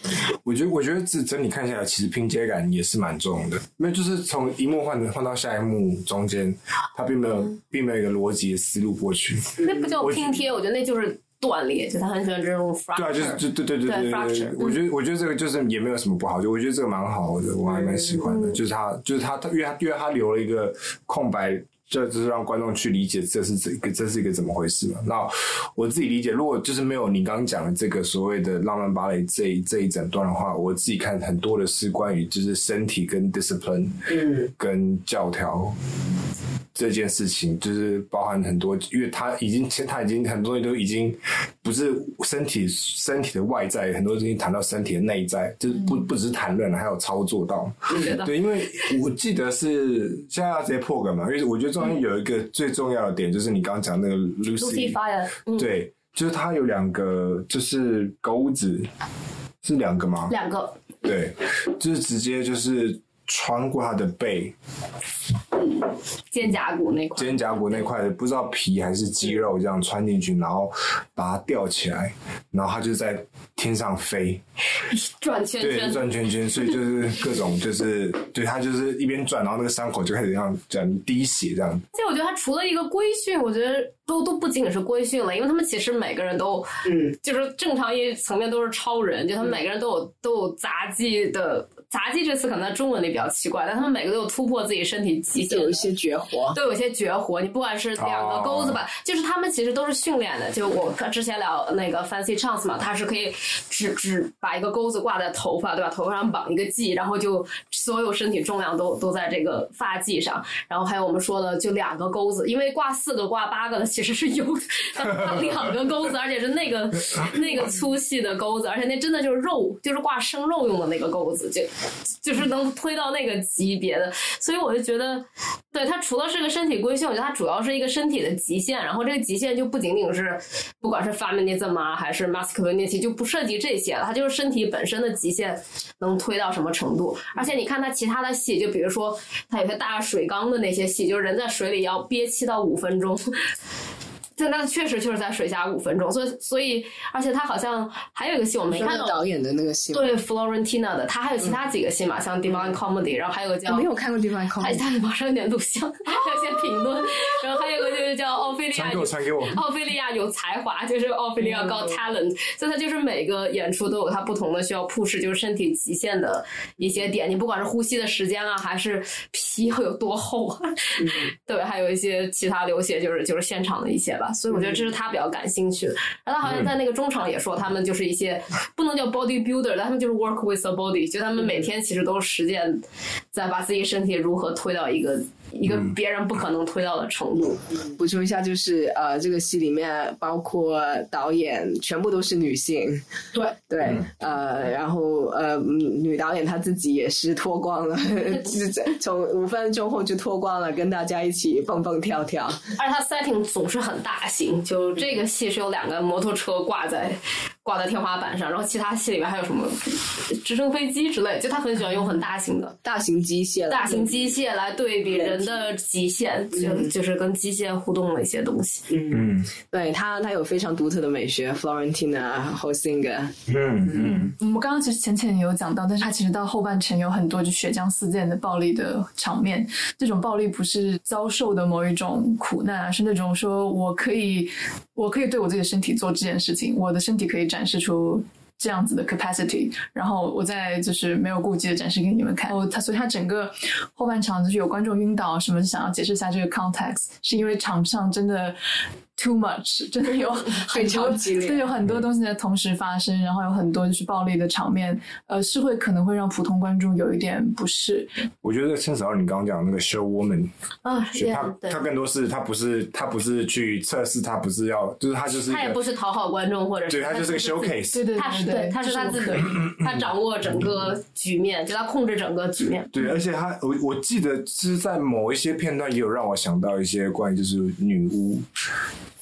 我觉得，我觉得这整体看下来，其实拼接感也是蛮重的。因为就是从一幕换换到下一幕中间，它并没有并没有一个逻辑的思路过去。那不叫拼贴，我觉得那就是断裂。就他很喜欢这种 fracture。对啊，就是就对对对对对对。我觉得我觉得这个就是也没有什么不好，就我觉得这个蛮好的，我还蛮喜欢的。就是他就是他他因为他因为他留了一个空白。这就是让观众去理解这是这个这是一个怎么回事嘛？那我自己理解，如果就是没有你刚刚讲的这个所谓的浪漫芭蕾这这一整段的话，我自己看很多的是关于就是身体跟 discipline，嗯，跟教条这件事情，就是包含很多，因为他已经他已经很多东西都已经不是身体身体的外在，很多东西谈到身体的内在，就是不不只是谈论了，还有操作到，对，因为我记得是现在要直接破梗嘛，因为我觉得这。有一个最重要的点，就是你刚刚讲那个 Lucy Fire，对，就是它有两个，就是钩子，是两个吗？两个，对，就是直接就是穿过他的背，肩胛骨那块，肩胛骨那块不知道皮还是肌肉，这样穿进去，然后把它吊起来，然后它就在天上飞，转圈圈，对，转圈圈，所以就是各种就是对它就是一边转，然后那个伤口就开始这样这样滴血这样。这我觉得它除了一个规训，我觉得都都不仅仅是规训了，因为他们其实每个人都，嗯，就是正常一层面都是超人，就他们每个人都有都有杂技的。杂技这次可能在中文里比较奇怪，但他们每个都有突破自己身体极限，有一些绝活，都有一些绝活。你不管是两个钩子吧，就是他们其实都是训练的。就我之前聊那个 Fancy Chance 嘛，他是可以只只把一个钩子挂在头发，对吧？头发上绑一个髻，然后就所有身体重量都都在这个发髻上。然后还有我们说的，就两个钩子，因为挂四个、挂八个的其实是有两个钩子，而且是那个那个粗细的钩子，而且那真的就是肉，就是挂生肉用的那个钩子，就。就是能推到那个级别的，所以我就觉得，对它除了是个身体规训，我觉得它主要是一个身体的极限。然后这个极限就不仅仅是，不管是 feminism 啊，还是 masculinity，就不涉及这些了。它就是身体本身的极限能推到什么程度。而且你看它其他的戏，就比如说它有些大水缸的那些戏，就是人在水里要憋气到五分钟。但那确实就是在水下五分钟，所以所以，而且他好像还有一个戏我没看到。导演的那个戏，对 Florentina 的，他还有其他几个戏嘛，像 Divine Comedy，然后还有个叫没有看过 Divine Comedy，他网上有点录像，有些评论，然后还有个就是叫奥菲利亚，传给我，传给我，奥菲利亚有才华，就是奥菲利亚高 talent，所以他就是每个演出都有他不同的需要 push，就是身体极限的一些点，你不管是呼吸的时间啊，还是皮要有多厚，啊，对，还有一些其他流血，就是就是现场的一些。所以我觉得这是他比较感兴趣的。然后他好像在那个中场也说，他们就是一些不能叫 body builder，但他们就是 work with the body，就他们每天其实都实践在把自己身体如何推到一个。一个别人不可能推到的程度。补充一下，就是呃，这个戏里面包括导演全部都是女性。对对，呃，然后呃，女导演她自己也是脱光了，从五分钟后就脱光了，跟大家一起蹦蹦跳跳。而且它 setting 总是很大型，就这个戏是有两个摩托车挂在。挂在天花板上，然后其他戏里面还有什么直升飞机之类，就他很喜欢用很大型的大型机械，大型机械来对比人的极限，就就是跟机械互动的一些东西。嗯，对他，他有非常独特的美学，Florentina Hosinger 嗯嗯，我们刚刚其实浅浅有讲到，但是他其实到后半程有很多就血浆四溅的暴力的场面。这种暴力不是遭受的某一种苦难，而是那种说我可以，我可以对我自己的身体做这件事情，我的身体可以。展示出这样子的 capacity，然后我再就是没有顾忌的展示给你们看。哦，他所以他整个后半场就是有观众晕倒什么，想要解释一下这个 context，是因为场上真的。Too much，真的有很多，对，有很多东西在同时发生，然后有很多就是暴力的场面，呃，是会可能会让普通观众有一点不适。我觉得趁早你刚刚讲那个 show woman 啊，他他更多是他不是他不是去测试，他不是要，就是他就是他也不是讨好观众或者对他就是个 showcase，对对他是对，他是他自己，他掌握整个局面，就他控制整个局面。对，而且他我我记得是在某一些片段也有让我想到一些关于就是女巫。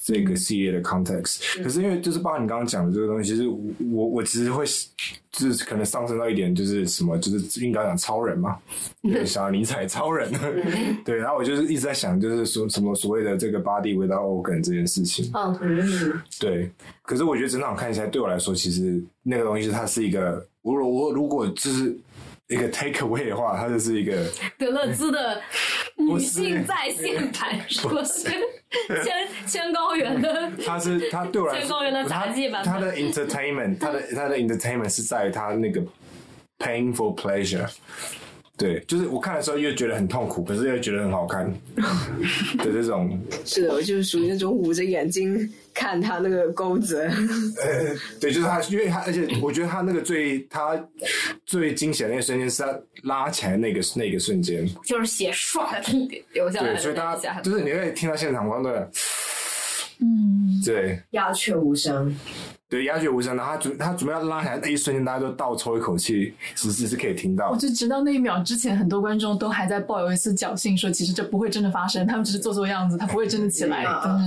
这个系列的 context。可是因为就是包括你刚刚讲的这个东西，其实我我其实会就是可能上升到一点，就是什么，就是应该讲超人嘛，对，想要尼采超人，对。然后我就是一直在想，就是说什么所谓的这个 body without organ 这件事情。嗯，对。可是我觉得整场看起来，对我来说，其实那个东西它是一个，我我如果就是一个 take away 的话，它就是一个德勒兹的女性在线版，说是千千高原的，他是他对我来说，千高原的杂技版，他的 entertainment，他的他的 entertainment 是在他那个 painful pleasure。对，就是我看的时候又觉得很痛苦，可是又觉得很好看的这种。是的，我就是属于那种捂着眼睛看他那个钩子。呃，对，就是他，因为他，而且我觉得他那个最他最惊险的那个瞬间是他拉起来那个那个瞬间，就是血唰的流下来。对，所以大家就是你会听到现场观众的，嗯，对，鸦雀无声。对，鸦雀无声。然后他准他准备要拉起来那一瞬间，大家都倒抽一口气，其实是可以听到。我就直到那一秒之前，很多观众都还在抱有一丝侥幸，说其实这不会真的发生，他们只是做做样子，他不会真的起来。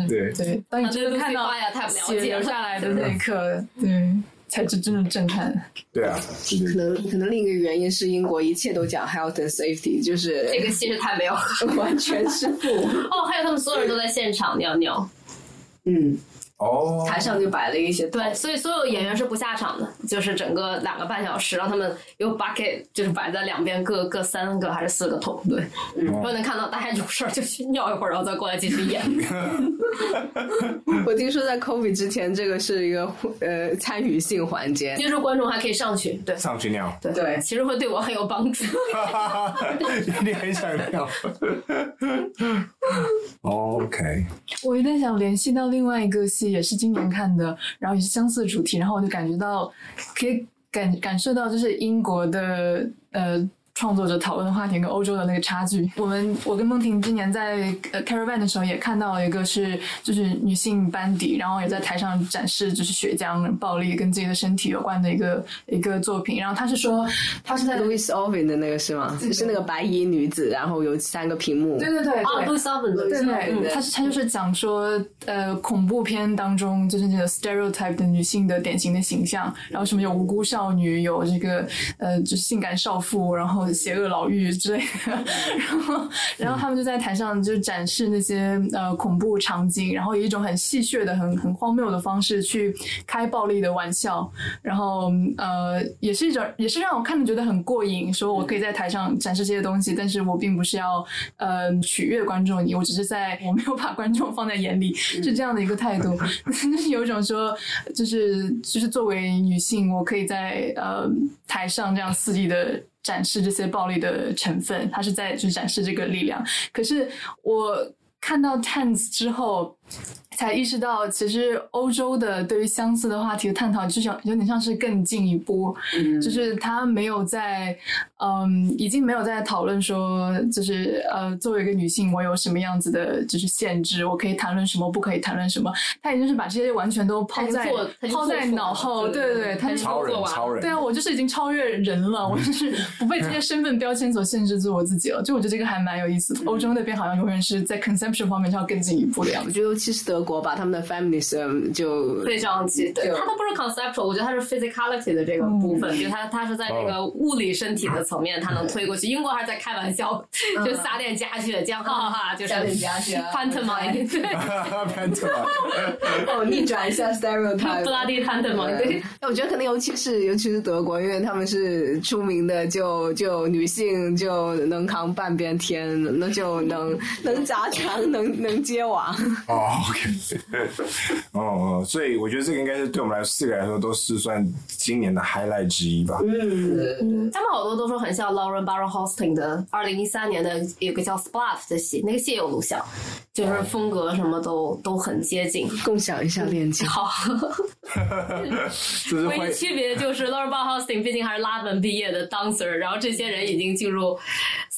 对对，当你真的看到血流下来的那一刻，对，才是真的震撼。对啊，可能可能另一个原因是英国一切都讲 health and safety，就是这个其实他没有完全是负。哦，还有他们所有人都在现场尿尿。嗯。哦，台上就摆了一些，对，所以所有演员是不下场的，就是整个两个半小时，让他们有 bucket，就是摆在两边各各三个还是四个桶，对，然后能看到大家有事儿就去尿一会儿，然后再过来继续演。我听说在 COVID 之前，这个是一个呃参与性环节，听说观众还可以上去，对，上去尿，对对，其实会对我很有帮助。你很想尿。OK，我有点想联系到另外一个戏。也是今年看的，然后也是相似的主题，然后我就感觉到可以感感受到，就是英国的呃。创作者讨论的话题跟欧洲的那个差距，我们我跟梦婷今年在呃 Caravan 的时候也看到了一个是就是女性班底，然后也在台上展示就是血浆暴力跟自己的身体有关的一个一个作品。然后他是说他是在 Louis Oven 的那个是吗？是那个白衣女子，然后有三个屏幕。对对对，啊，Louis Oven 的，对对，他是他就是讲说呃恐怖片当中就是那个 stereotype 的女性的典型的形象，然后什么有无辜少女，有这个呃就是性感少妇，然后。邪恶牢狱之类的，然后，然后他们就在台上就展示那些呃恐怖场景，然后以一种很戏谑的、很很荒谬的方式去开暴力的玩笑，然后呃，也是一种，也是让我看着觉得很过瘾。说我可以在台上展示这些东西，但是我并不是要呃取悦观众你，我只是在我没有把观众放在眼里，是这样的一个态度。是 有一种说，就是就是作为女性，我可以在呃台上这样肆意的。展示这些暴力的成分，他是在就展示这个力量。可是我看到 Tens 之后。才意识到，其实欧洲的对于相似的话题的探讨，就像有点像是更进一步，就是他没有在，嗯，已经没有在讨论说，就是呃，作为一个女性，我有什么样子的，就是限制，我可以谈论什么，不可以谈论什么。他已经是把这些完全都抛在抛在脑后，对对对，他超人，超人，对啊，我就是已经超越人了，我就是不被这些身份标签所限制住我自己了。就我觉得这个还蛮有意思的。欧洲那边好像永远是在 conception 方面是要更进一步的样子。我觉得尤其是德。国把他们的 feminism 就非常记对，他都不是 conceptual，我觉得他是 physicality 的这个部分，就他他是在这个物理身体的层面，他能推过去。英国还是在开玩笑，就撒点加血浆，哈哈哈，就是撒点加血，pantomime，对，pantomime，哦，逆转一下 stereotype，bloody pantomime，对。我觉得可能尤其是尤其是德国，因为他们是出名的，就就女性就能扛半边天，那就能能砸墙，能能接网。哦，OK，哦 哦，所以我觉得这个应该是对我们来四个来说都是算今年的 highlight 之一吧。嗯，他们好多都说很像 Lauren Barron Hosting 的二零一三年的有个叫 Splat 的戏，那个戏有录像，就是风格什么都都很接近。共享一下链接。好，唯一区别就是 Lauren Barron Hosting 毕竟还是拉文毕业的 dancer，然后这些人已经进入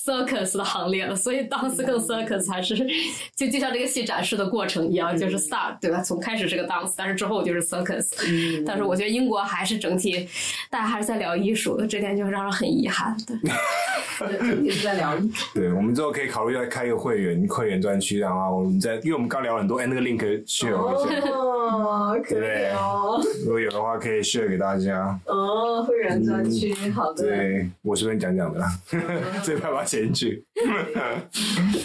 circus 的行列了，所以 dance 跟 circus 还是就就像这个戏展示的。过程一样，就是 start 对吧？从开始是个 dance，但是之后就是 circus。但是我觉得英国还是整体，大家还是在聊艺术的，这点就让人很遗憾。对，也是在聊。对，我们之后可以考虑要开一个会员会员专区，然后我们在，因为我们刚聊了很多，哎，那个 link share 一下，哦，可以哦。？如果有的话，可以 share 给大家。哦，会员专区，好的。对，我随便讲讲的啦，这怕把它剪进去。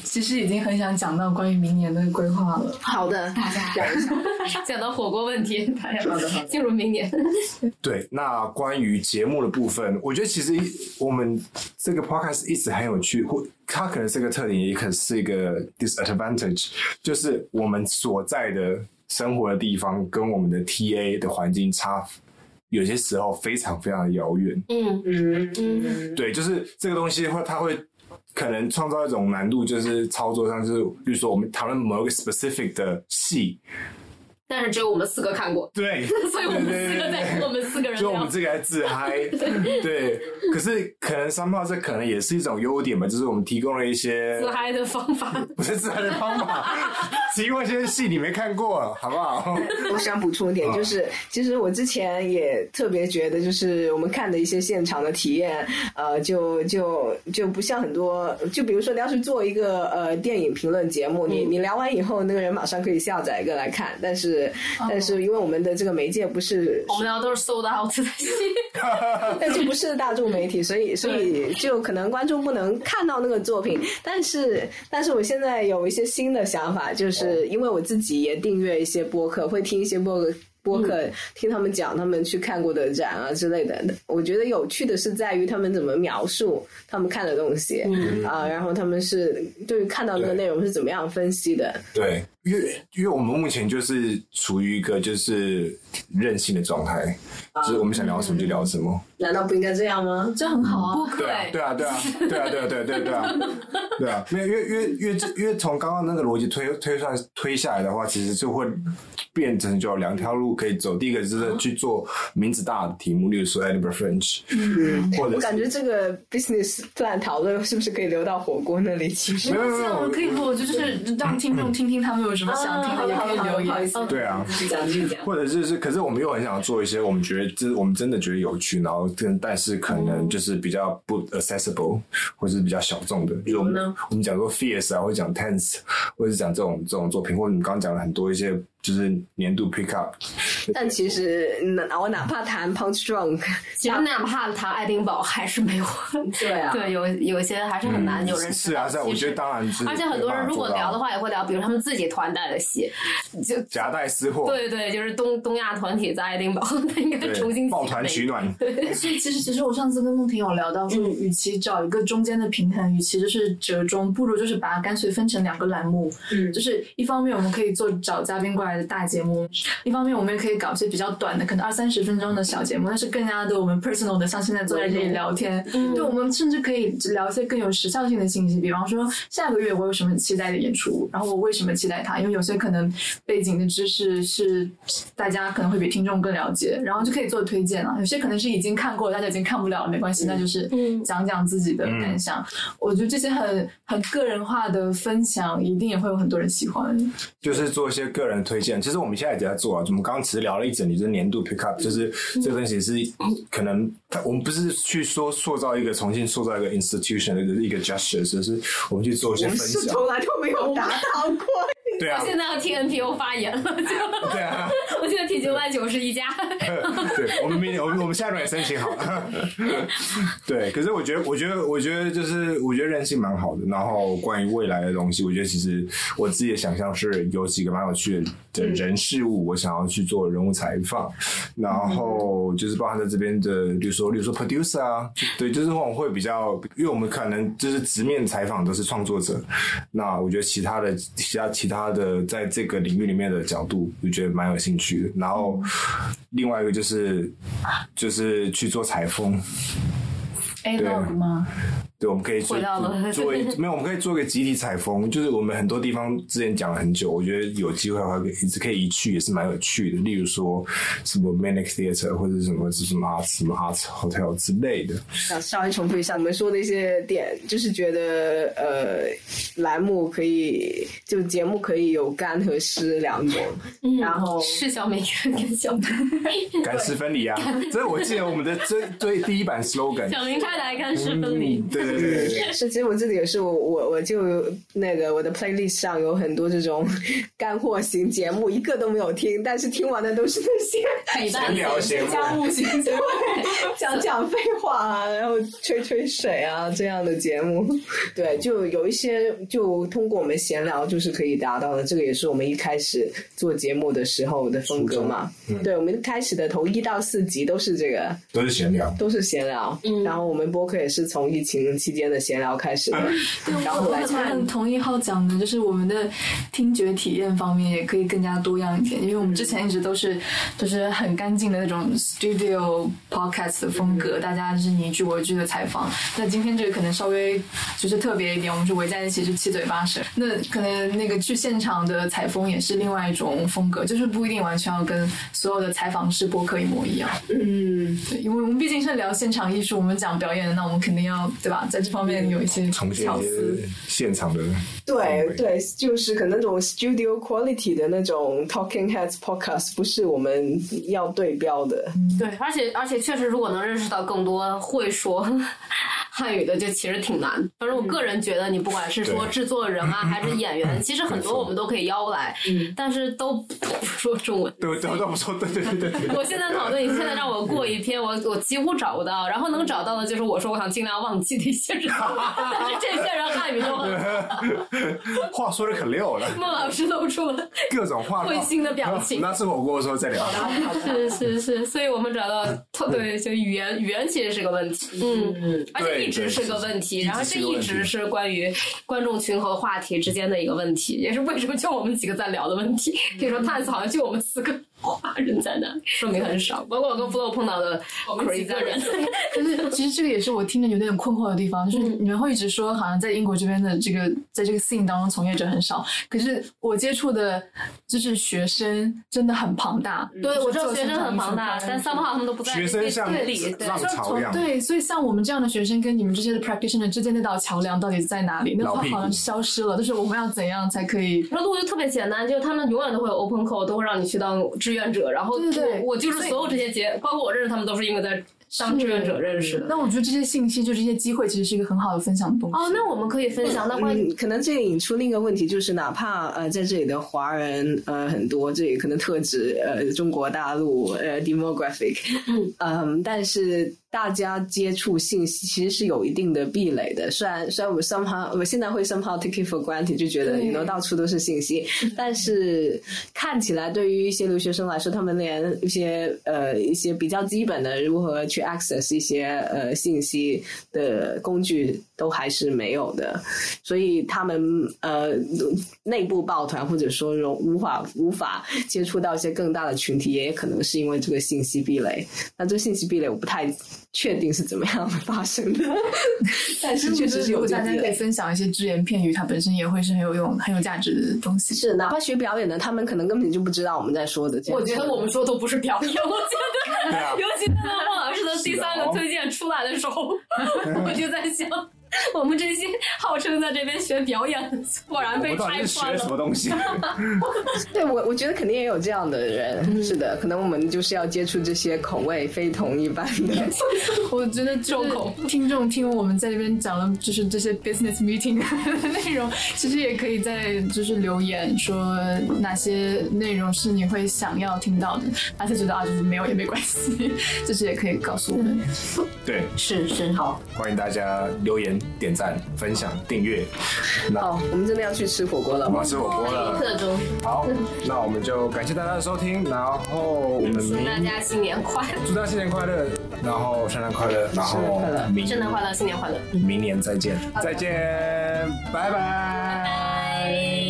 其实已经很想讲到关于明年的规划了。好的，大家讲一下。讲到火锅问题，大家好的好的进入明年。对，那关于节目的部分，我觉得其实我们这个 podcast 一直很有趣，或它可能是个特点，也可能是一个 disadvantage，就是我们所在的生活的地方跟我们的 TA 的环境差，有些时候非常非常的遥远。嗯嗯嗯，对，就是这个东西会，它会可能创造一种难度，就是操作上，就是比如说我们讨论某一个 specific 的戏，但是只有我们四个看过，对，所以我们四个在我们四个人聊就我们。自己来自嗨，对。可是可能三炮这可能也是一种优点吧，就是我们提供了一些自嗨的方法，不是自嗨的方法，提供一些戏你没看过，好不好？我想补充一点，就是其实我之前也特别觉得，就是我们看的一些现场的体验，呃，就就就不像很多，就比如说你要是做一个呃电影评论节目，你你聊完以后，那个人马上可以下载一个来看，但是但是因为我们的这个媒介不是我们俩都是 sold out 的戏。但就不是大众媒体，所以所以就可能观众不能看到那个作品。但是但是我现在有一些新的想法，就是因为我自己也订阅一些播客，会听一些播客。播客听他们讲他们去看过的展啊之类的，我觉得有趣的是在于他们怎么描述他们看的东西、嗯啊，然后他们是对于看到那个内容是怎么样分析的。对，因为因为我们目前就是处于一个就是任性的状态，就是我们想聊什么就聊什么。难道不应该这样吗？这很好啊。播客对啊哎，对啊，对啊，对啊，对啊，对啊，对啊，对啊，对啊，没有，因为因为因为这因为从刚刚那个逻辑推推算推下来的话，其实就会变成就有两条路可以走。第一个就是去做名字大的题目，例如说 Edinburgh French，嗯，或者我感觉这个 business plan 讨论是不是可以留到火锅那里？其实没有没有可以不就是让听众听听他们有什么想听的，也可以留言。对啊，讲，讲。或者就是，可是我们又很想做一些我们觉得，就是我们真的觉得有趣，然后跟但是可能就是比较不 accessible，或者是比较小众的，比如我们我们讲说 fierce 啊，或者讲 tense，或者是讲这种这种作品，或者你刚刚讲了很多一些就是年度 pick up，但其实，哪我哪怕谈 Punch Drunk，其实哪怕谈爱丁堡还是没有，对啊，对，有有些还是很难有人是啊是啊，我觉得当然是，而且很多人如果聊的话，也会聊，比如他们自己团带的戏，就夹带私货，对对，就是东东亚团体在爱丁堡，他应该对重新抱团取暖，所以其实其实我上次跟梦婷有聊到说，与其找一个中间的平衡，与其就是折中，不如就是把它干脆分成两个栏目。嗯就是一方面我们可以做找嘉宾过来的大节目，一方面我们也可以搞一些比较短的，可能二三十分钟的小节目，但是更加的我们 personal 的，像现在坐在这里聊天。对，我们甚至可以聊一些更有时效性的信息，比方说下个月我有什么期待的演出，然后我为什么期待它，因为有些可能背景的知识是大家可能会比听众更了解，然后就可以做推荐了。有些可能是已经看过了，大家已经看不了了，没关系，那就是讲讲自己的感想。我觉得这些很很个人化的分享，一定也会有很多人喜欢。就是做一些个人推荐。其实我们现在也在做啊，我们刚刚其实聊了一整集，就是年度 pick up，就是这个东西是可能我们不是去说塑造一个重新塑造一个 institution 的一个 gesture，就是我们去做一些分享。从来就没有达到过。对啊我，现在要替 NPO 发言了，就对啊，我现在替九百九十一家。对，我们明年我们我们下一轮也申请好了。对，可是我觉得，我觉得，我觉得就是，我觉得韧性蛮好的。然后关于未来的东西，我觉得其实我自己的想象是有几个蛮有趣的人事物，我想要去做人物采访。然后就是包含在这边的，比如说，比如说 producer 啊，对，就是我们会比较，因为我们可能就是直面采访都是创作者。那我觉得其他的、其他、其他的在这个领域里面的角度，我觉得蛮有兴趣的。然后另外一个就是就是去做裁缝，A log 吗？对，我们可以做 做一没有，我们可以做一个集体采风，就是我们很多地方之前讲了很久，我觉得有机会的话，一直可以一去也是蛮有趣的。例如说什么 Manic Theater 或者什么什么什么 Art Hotel 之类的。想稍微重复一下你们说的一些点，就是觉得呃，栏目可以就节目可以有干和湿两种，然后是小美跟小明，干湿分离啊！这是我记得我们的这最第一版 slogan。小明太太干湿分离。对对对对对，是，其实我自己也是，我我我就那个我的 playlist 上有很多这种干货型节目，一个都没有听，但是听完的都是那些闲聊节目，家务型节目，讲讲废话啊，然后吹吹水啊这样的节目。对，就有一些就通过我们闲聊就是可以达到的，这个也是我们一开始做节目的时候的风格嘛。对，我们开始的头一到四集都是这个，都是闲聊，都是闲聊。嗯，然后我们播客也是从疫情期间的闲聊开始的。对，我很很同意浩讲的，就是我们的听觉体验方面也可以更加多样一点，因为我们之前一直都是就是很干净的那种 studio podcast 的风格，大家就是你一句我一句的采访。那今天这个可能稍微就是特别一点，我们是围在一起，就七嘴八舌。那可能那个去现场的采风也是另外一种风格，就是不一定完全要跟所有的采访式播客一模一样。嗯，对，因为我们毕竟是聊现场艺术，我们讲表演的，那我们肯定要对吧，在这方面有一些重现一些巧思。现场的，对对，就是可能那种 studio quality 的那种 talking heads podcast 不是我们要对标的。对，而且而且确实，如果能认识到更多会说 汉语的，就其实挺难。反正我个人觉得，你不管是说制作人啊，还是演员，其实很多我们都可以邀来，但是都不说中文。对对都不说，对对对对对。我现在讨论，你现在让我过一篇，我我几乎找不到，然后能找到的就是我说我想尽量忘记的一些人，但是这些人汉语都很好。话说的可溜了，孟老师露出了各种话会心的表情。那吃火锅的时候再聊。是是是，所以我们找到对，就语言语言其实是个问题，嗯嗯，而且一直是个问题，然后这一直是关于观众群和话题之间的一个问题，也是为什么就我们几个在聊的问题。可以说，探索好像就我们四个华人在那，说明很少。包括我跟 Flo 碰到的 crazy 人，可 是其实这个也是我听着有点困惑的地方，就是你们会一直说好像在英国这边的这个在这个 scene 当中从业者很少，可是我接触的就是学生真的很庞大。对我知道学生很庞大，但 somehow 他们都不在学生像队里。对浪潮一样。对，所以像我们这样的学生跟你们这些的 practitioner 之间那道桥梁到底在哪里？那老屁股好像消失了。就是我们要怎样才可以？那路就特别简单，就是他们永远都会有 open call，都会让你去当志愿者。然后对对对我我就是所有这些节，包括我认识他们，都是因为在当志愿者认识的。那我觉得这些信息，就这些机会，其实是一个很好的分享的东西。哦，那我们可以分享。那关于嗯，可能这引出另一个问题，就是哪怕呃在这里的华人呃很多，这里可能特指呃中国大陆呃 demographic，嗯但是大家接触信息其实是有一定的壁垒的。虽然虽然我们 somehow 我现在会 somehow take it for granted，就觉得对 you know 到处都是信息，但是看起来对于一些留学生来说，他们连一些呃一些比较基本的如何去 access 一些呃信息的工具都还是没有的，所以他们呃内部抱团或者说容无法无法接触到一些更大的群体，也可能是因为这个信息壁垒。那这个信息壁垒我不太确定是怎么样发生的，但是确实是有。大家可以分享一些只言片语，它本身也会是很有用、很有价值的东西。是，哪怕学表演的，他们可能根本就不知道我们在说的。我觉得我们说都不是表演，我觉得，尤其当孟老师的第三个推荐出来的时候，我就在想，我们这些号称在这边学表演的，果然被我到底拆穿了学什么。东西？对我，我觉得肯定也有这样的人，是的，可能我们就是要接触这些口味非同一般的。我觉得重口听众听我们在这边讲的，就是这些 business meeting 的内容，其实也可以在就是留言说哪些内容是你会想要听到的，而且觉得啊就是没有也没关系，就是也可以告诉我们。对，是是好，欢迎大家留言、点赞、分享、订阅。那哦，我们真的要去吃火锅了我们要？吃火锅了。好，那我们就感谢大家的收听，然后我们祝大家新年快乐，祝大家新年快乐，然后圣诞快乐，然后明圣诞快乐，新年快乐，明年再见，再见，拜拜。拜。